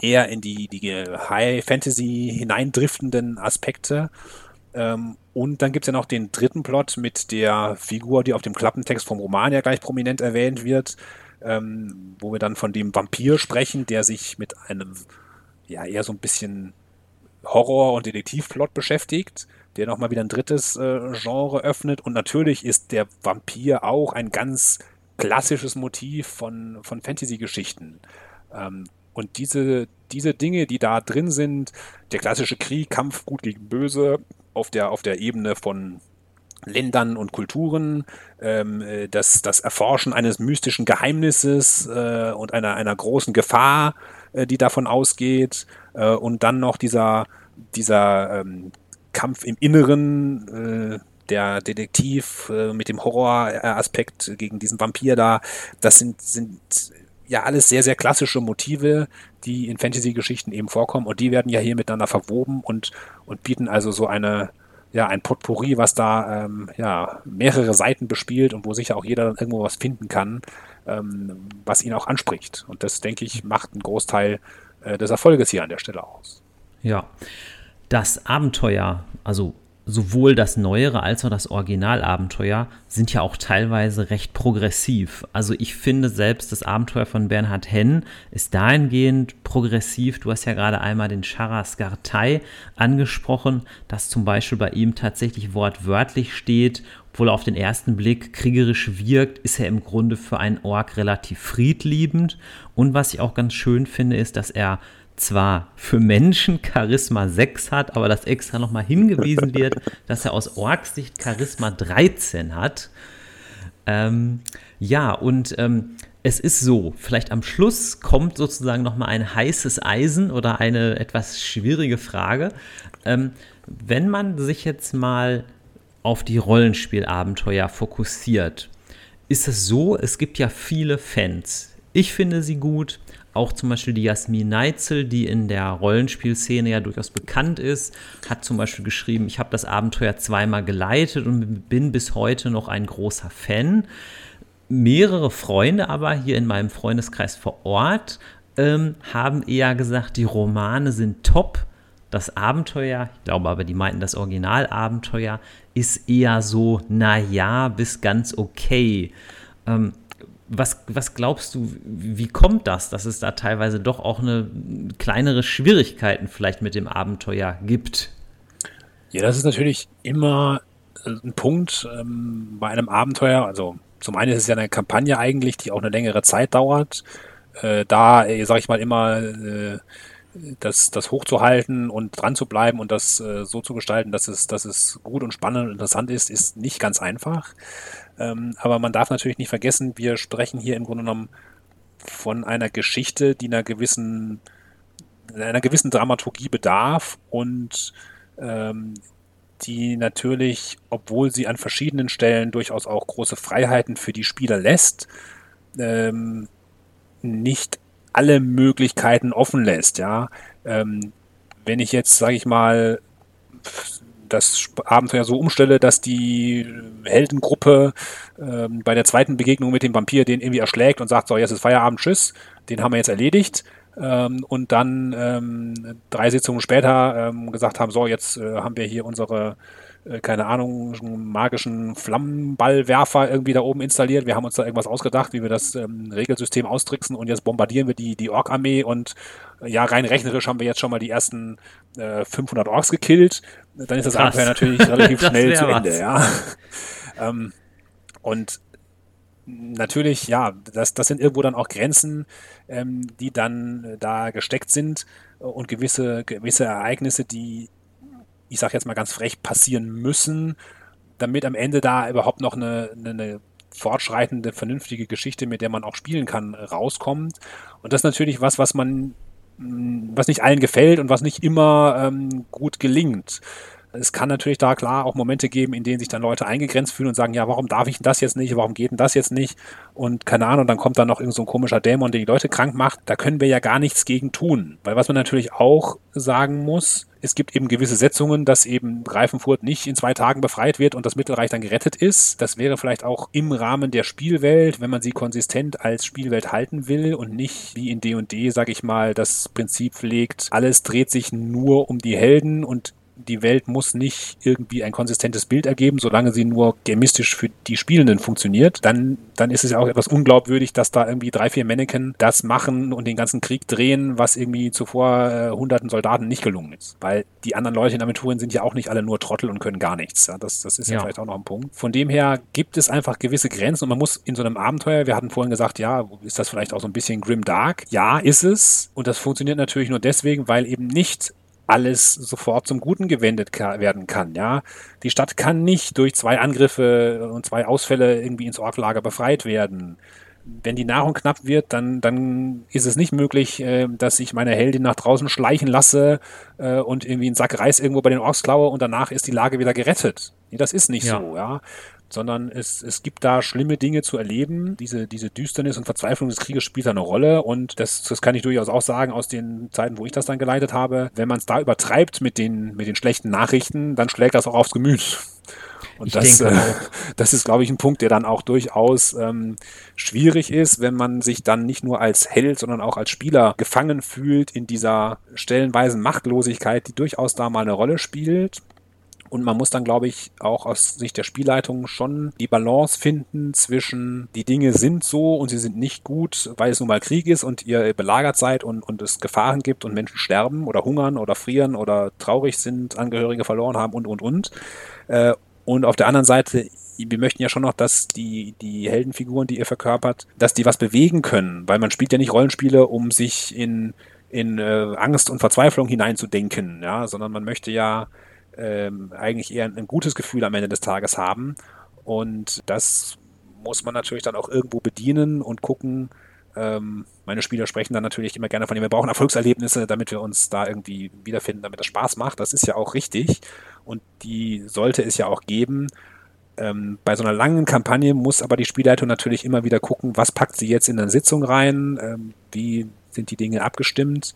eher in die, die High Fantasy hineindriftenden Aspekte. Ähm, und dann gibt es ja noch den dritten Plot mit der Figur, die auf dem Klappentext vom Roman ja gleich prominent erwähnt wird, ähm, wo wir dann von dem Vampir sprechen, der sich mit einem, ja, eher so ein bisschen Horror- und Detektivplot beschäftigt, der nochmal wieder ein drittes äh, Genre öffnet. Und natürlich ist der Vampir auch ein ganz klassisches Motiv von, von Fantasy-Geschichten. Ähm, und diese, diese Dinge, die da drin sind, der klassische Krieg, Kampf gut gegen böse, auf der, auf der Ebene von Ländern und Kulturen, ähm, äh, das, das Erforschen eines mystischen Geheimnisses äh, und einer, einer großen Gefahr, äh, die davon ausgeht, äh, und dann noch dieser, dieser ähm, Kampf im Inneren, äh, der Detektiv äh, mit dem Horroraspekt gegen diesen Vampir da, das sind, sind ja alles sehr, sehr klassische Motive, die in Fantasy-Geschichten eben vorkommen und die werden ja hier miteinander verwoben und, und bieten also so eine, ja, ein Potpourri, was da ähm, ja, mehrere Seiten bespielt und wo sicher auch jeder dann irgendwo was finden kann, ähm, was ihn auch anspricht. Und das, denke ich, macht einen Großteil äh, des Erfolges hier an der Stelle aus. Ja, das Abenteuer, also sowohl das neuere als auch das Originalabenteuer sind ja auch teilweise recht progressiv. Also ich finde selbst das Abenteuer von Bernhard Henn ist dahingehend progressiv. Du hast ja gerade einmal den Charas Gartei angesprochen, dass zum Beispiel bei ihm tatsächlich wortwörtlich steht, obwohl er auf den ersten Blick kriegerisch wirkt, ist er im Grunde für einen Ork relativ friedliebend. Und was ich auch ganz schön finde, ist, dass er zwar für Menschen Charisma 6 hat, aber dass extra nochmal hingewiesen wird, dass er aus Orks Sicht Charisma 13 hat. Ähm, ja, und ähm, es ist so, vielleicht am Schluss kommt sozusagen nochmal ein heißes Eisen oder eine etwas schwierige Frage. Ähm, wenn man sich jetzt mal auf die Rollenspielabenteuer fokussiert, ist es so, es gibt ja viele Fans. Ich finde sie gut, auch zum Beispiel die Jasmin Neitzel, die in der Rollenspielszene ja durchaus bekannt ist, hat zum Beispiel geschrieben, ich habe das Abenteuer zweimal geleitet und bin bis heute noch ein großer Fan. Mehrere Freunde aber hier in meinem Freundeskreis vor Ort ähm, haben eher gesagt, die Romane sind top. Das Abenteuer, ich glaube aber, die meinten das Originalabenteuer, ist eher so, naja, bis ganz okay. Ähm, was, was glaubst du, wie kommt das, dass es da teilweise doch auch eine kleinere Schwierigkeiten vielleicht mit dem Abenteuer gibt? Ja, das ist natürlich immer äh, ein Punkt ähm, bei einem Abenteuer. Also zum einen ist es ja eine Kampagne eigentlich, die auch eine längere Zeit dauert. Äh, da, äh, sage ich mal, immer äh, das, das hochzuhalten und dran zu bleiben und das äh, so zu gestalten, dass es, dass es gut und spannend und interessant ist, ist nicht ganz einfach. Ähm, aber man darf natürlich nicht vergessen, wir sprechen hier im Grunde genommen von einer Geschichte, die einer gewissen, einer gewissen Dramaturgie bedarf und ähm, die natürlich, obwohl sie an verschiedenen Stellen durchaus auch große Freiheiten für die Spieler lässt, ähm, nicht alle Möglichkeiten offen lässt. Ja, ähm, wenn ich jetzt, sage ich mal, das Abenteuer so umstelle, dass die Heldengruppe ähm, bei der zweiten Begegnung mit dem Vampir den irgendwie erschlägt und sagt, so, jetzt ist Feierabend, tschüss, den haben wir jetzt erledigt. Ähm, und dann ähm, drei Sitzungen später ähm, gesagt haben, so, jetzt äh, haben wir hier unsere äh, keine Ahnung, magischen Flammenballwerfer irgendwie da oben installiert. Wir haben uns da irgendwas ausgedacht, wie wir das ähm, Regelsystem austricksen und jetzt bombardieren wir die, die Ork-Armee und äh, ja, rein rechnerisch haben wir jetzt schon mal die ersten äh, 500 Orks gekillt. Dann ist das Krass. Abenteuer natürlich relativ schnell zu Ende, was. ja. ähm, und natürlich, ja, das, das sind irgendwo dann auch Grenzen, ähm, die dann da gesteckt sind und gewisse, gewisse Ereignisse, die ich sage jetzt mal ganz frech, passieren müssen, damit am Ende da überhaupt noch eine, eine, fortschreitende, vernünftige Geschichte, mit der man auch spielen kann, rauskommt. Und das ist natürlich was, was man, mm, was nicht allen gefällt und was nicht immer ähm, gut gelingt. Es kann natürlich da klar auch Momente geben, in denen sich dann Leute eingegrenzt fühlen und sagen, ja, warum darf ich das jetzt nicht? Warum geht denn das jetzt nicht? Und keine Ahnung, dann kommt dann noch irgend so ein komischer Dämon, der die Leute krank macht. Da können wir ja gar nichts gegen tun. Weil was man natürlich auch sagen muss, es gibt eben gewisse Setzungen, dass eben Greifenfurt nicht in zwei Tagen befreit wird und das Mittelreich dann gerettet ist. Das wäre vielleicht auch im Rahmen der Spielwelt, wenn man sie konsistent als Spielwelt halten will und nicht wie in D&D, sage ich mal, das Prinzip pflegt, alles dreht sich nur um die Helden und die Welt muss nicht irgendwie ein konsistentes Bild ergeben, solange sie nur gamistisch für die Spielenden funktioniert. Dann, dann ist es ja auch etwas unglaubwürdig, dass da irgendwie drei, vier Mannequin das machen und den ganzen Krieg drehen, was irgendwie zuvor äh, hunderten Soldaten nicht gelungen ist. Weil die anderen Leute in Aventurien sind ja auch nicht alle nur Trottel und können gar nichts. Ja, das, das ist ja. ja vielleicht auch noch ein Punkt. Von dem her gibt es einfach gewisse Grenzen und man muss in so einem Abenteuer, wir hatten vorhin gesagt, ja, ist das vielleicht auch so ein bisschen grim dark? Ja, ist es. Und das funktioniert natürlich nur deswegen, weil eben nicht alles sofort zum Guten gewendet werden kann. Ja, die Stadt kann nicht durch zwei Angriffe und zwei Ausfälle irgendwie ins Orklager befreit werden. Wenn die Nahrung knapp wird, dann, dann ist es nicht möglich, äh, dass ich meine Heldin nach draußen schleichen lasse äh, und irgendwie einen Sack Reis irgendwo bei den Orks klaue und danach ist die Lage wieder gerettet. Nee, das ist nicht ja. so, ja sondern es, es gibt da schlimme Dinge zu erleben. Diese, diese Düsternis und Verzweiflung des Krieges spielt da eine Rolle und das, das kann ich durchaus auch sagen aus den Zeiten, wo ich das dann geleitet habe. Wenn man es da übertreibt mit den, mit den schlechten Nachrichten, dann schlägt das auch aufs Gemüt. Und ich das, äh, das ist, glaube ich, ein Punkt, der dann auch durchaus ähm, schwierig ist, wenn man sich dann nicht nur als Held, sondern auch als Spieler gefangen fühlt in dieser stellenweisen Machtlosigkeit, die durchaus da mal eine Rolle spielt. Und man muss dann, glaube ich, auch aus Sicht der Spielleitung schon die Balance finden zwischen die Dinge sind so und sie sind nicht gut, weil es nun mal Krieg ist und ihr belagert seid und, und es Gefahren gibt und Menschen sterben oder hungern oder frieren oder traurig sind, Angehörige verloren haben und, und, und. Äh, und auf der anderen Seite, wir möchten ja schon noch, dass die, die Heldenfiguren, die ihr verkörpert, dass die was bewegen können, weil man spielt ja nicht Rollenspiele, um sich in, in äh, Angst und Verzweiflung hineinzudenken, ja, sondern man möchte ja ähm, eigentlich eher ein, gutes Gefühl am Ende des Tages haben. Und das muss man natürlich dann auch irgendwo bedienen und gucken. Ähm, meine Spieler sprechen dann natürlich immer gerne von dem, wir brauchen Erfolgserlebnisse, damit wir uns da irgendwie wiederfinden, damit das Spaß macht. Das ist ja auch richtig und die sollte es ja auch geben. Ähm, bei so einer langen Kampagne muss aber die Spielleitung natürlich immer wieder gucken, was packt sie jetzt in eine Sitzung rein, ähm, wie sind die Dinge abgestimmt,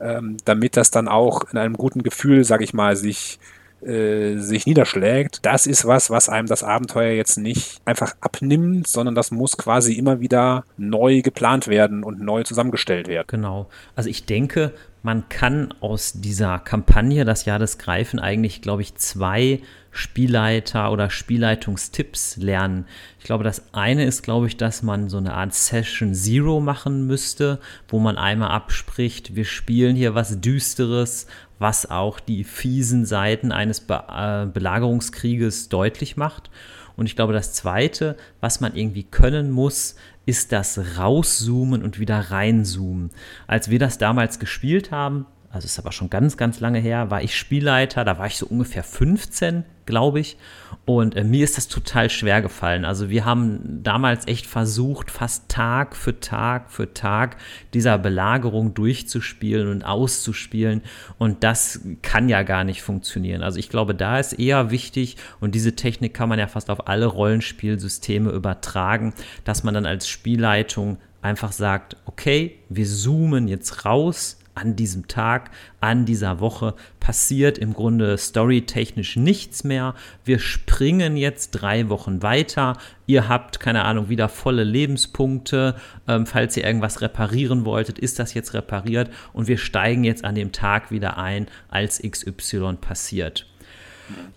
ähm, damit das dann auch in einem guten Gefühl, sage ich mal, sich äh, sich niederschlägt, das ist was, was einem das Abenteuer jetzt nicht einfach abnimmt, sondern das muss quasi immer wieder neu geplant werden und neu zusammengestellt werden. Genau. Also ich denke, man kann aus dieser Kampagne das Jahr des Greifen eigentlich, glaube ich, zwei Spielleiter oder Spielleitungstipps lernen. Ich glaube, das eine ist, glaube ich, dass man so eine Art Session Zero machen müsste, wo man einmal abspricht, wir spielen hier was Düsteres, was auch die fiesen Seiten eines Be äh, Belagerungskrieges deutlich macht. Und ich glaube, das Zweite, was man irgendwie können muss, ist das Rauszoomen und wieder reinzoomen. Als wir das damals gespielt haben, also ist aber schon ganz, ganz lange her, war ich Spielleiter, da war ich so ungefähr 15, glaube ich. Und äh, mir ist das total schwer gefallen. Also wir haben damals echt versucht, fast Tag für Tag für Tag dieser Belagerung durchzuspielen und auszuspielen. Und das kann ja gar nicht funktionieren. Also ich glaube, da ist eher wichtig, und diese Technik kann man ja fast auf alle Rollenspielsysteme übertragen, dass man dann als Spielleitung einfach sagt, okay, wir zoomen jetzt raus an diesem Tag, an dieser Woche passiert im Grunde storytechnisch nichts mehr. Wir springen jetzt drei Wochen weiter. Ihr habt, keine Ahnung, wieder volle Lebenspunkte. Ähm, falls ihr irgendwas reparieren wolltet, ist das jetzt repariert und wir steigen jetzt an dem Tag wieder ein, als XY passiert.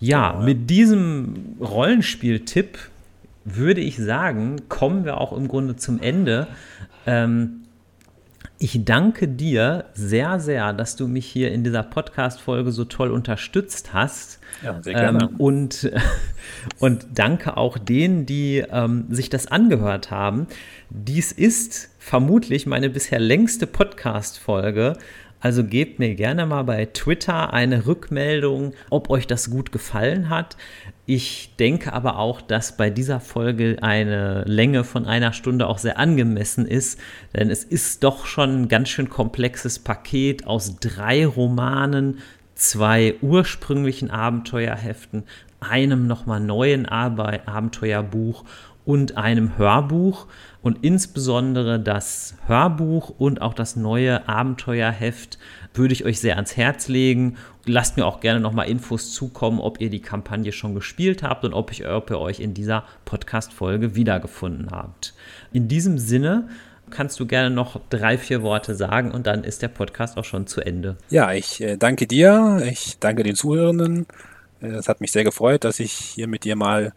Ja, mit diesem Rollenspiel-Tipp würde ich sagen, kommen wir auch im Grunde zum Ende. Ähm, ich danke dir sehr, sehr, dass du mich hier in dieser Podcast-Folge so toll unterstützt hast. Ja, sehr gerne. Ähm, und, und danke auch denen, die ähm, sich das angehört haben. Dies ist vermutlich meine bisher längste Podcast-Folge. Also gebt mir gerne mal bei Twitter eine Rückmeldung, ob euch das gut gefallen hat. Ich denke aber auch, dass bei dieser Folge eine Länge von einer Stunde auch sehr angemessen ist, denn es ist doch schon ein ganz schön komplexes Paket aus drei Romanen, zwei ursprünglichen Abenteuerheften, einem nochmal neuen Abenteuerbuch und einem Hörbuch. Und insbesondere das Hörbuch und auch das neue Abenteuerheft würde ich euch sehr ans Herz legen. Lasst mir auch gerne nochmal Infos zukommen, ob ihr die Kampagne schon gespielt habt und ob, ich, ob ihr euch in dieser Podcast-Folge wiedergefunden habt. In diesem Sinne kannst du gerne noch drei, vier Worte sagen und dann ist der Podcast auch schon zu Ende. Ja, ich äh, danke dir, ich danke den Zuhörenden. Äh, es hat mich sehr gefreut, dass ich hier mit dir mal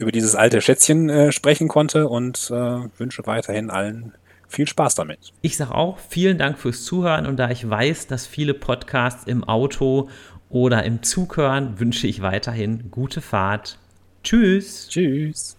über dieses alte Schätzchen äh, sprechen konnte und äh, wünsche weiterhin allen viel Spaß damit. Ich sage auch vielen Dank fürs Zuhören und da ich weiß, dass viele Podcasts im Auto oder im Zug hören, wünsche ich weiterhin gute Fahrt. Tschüss. Tschüss.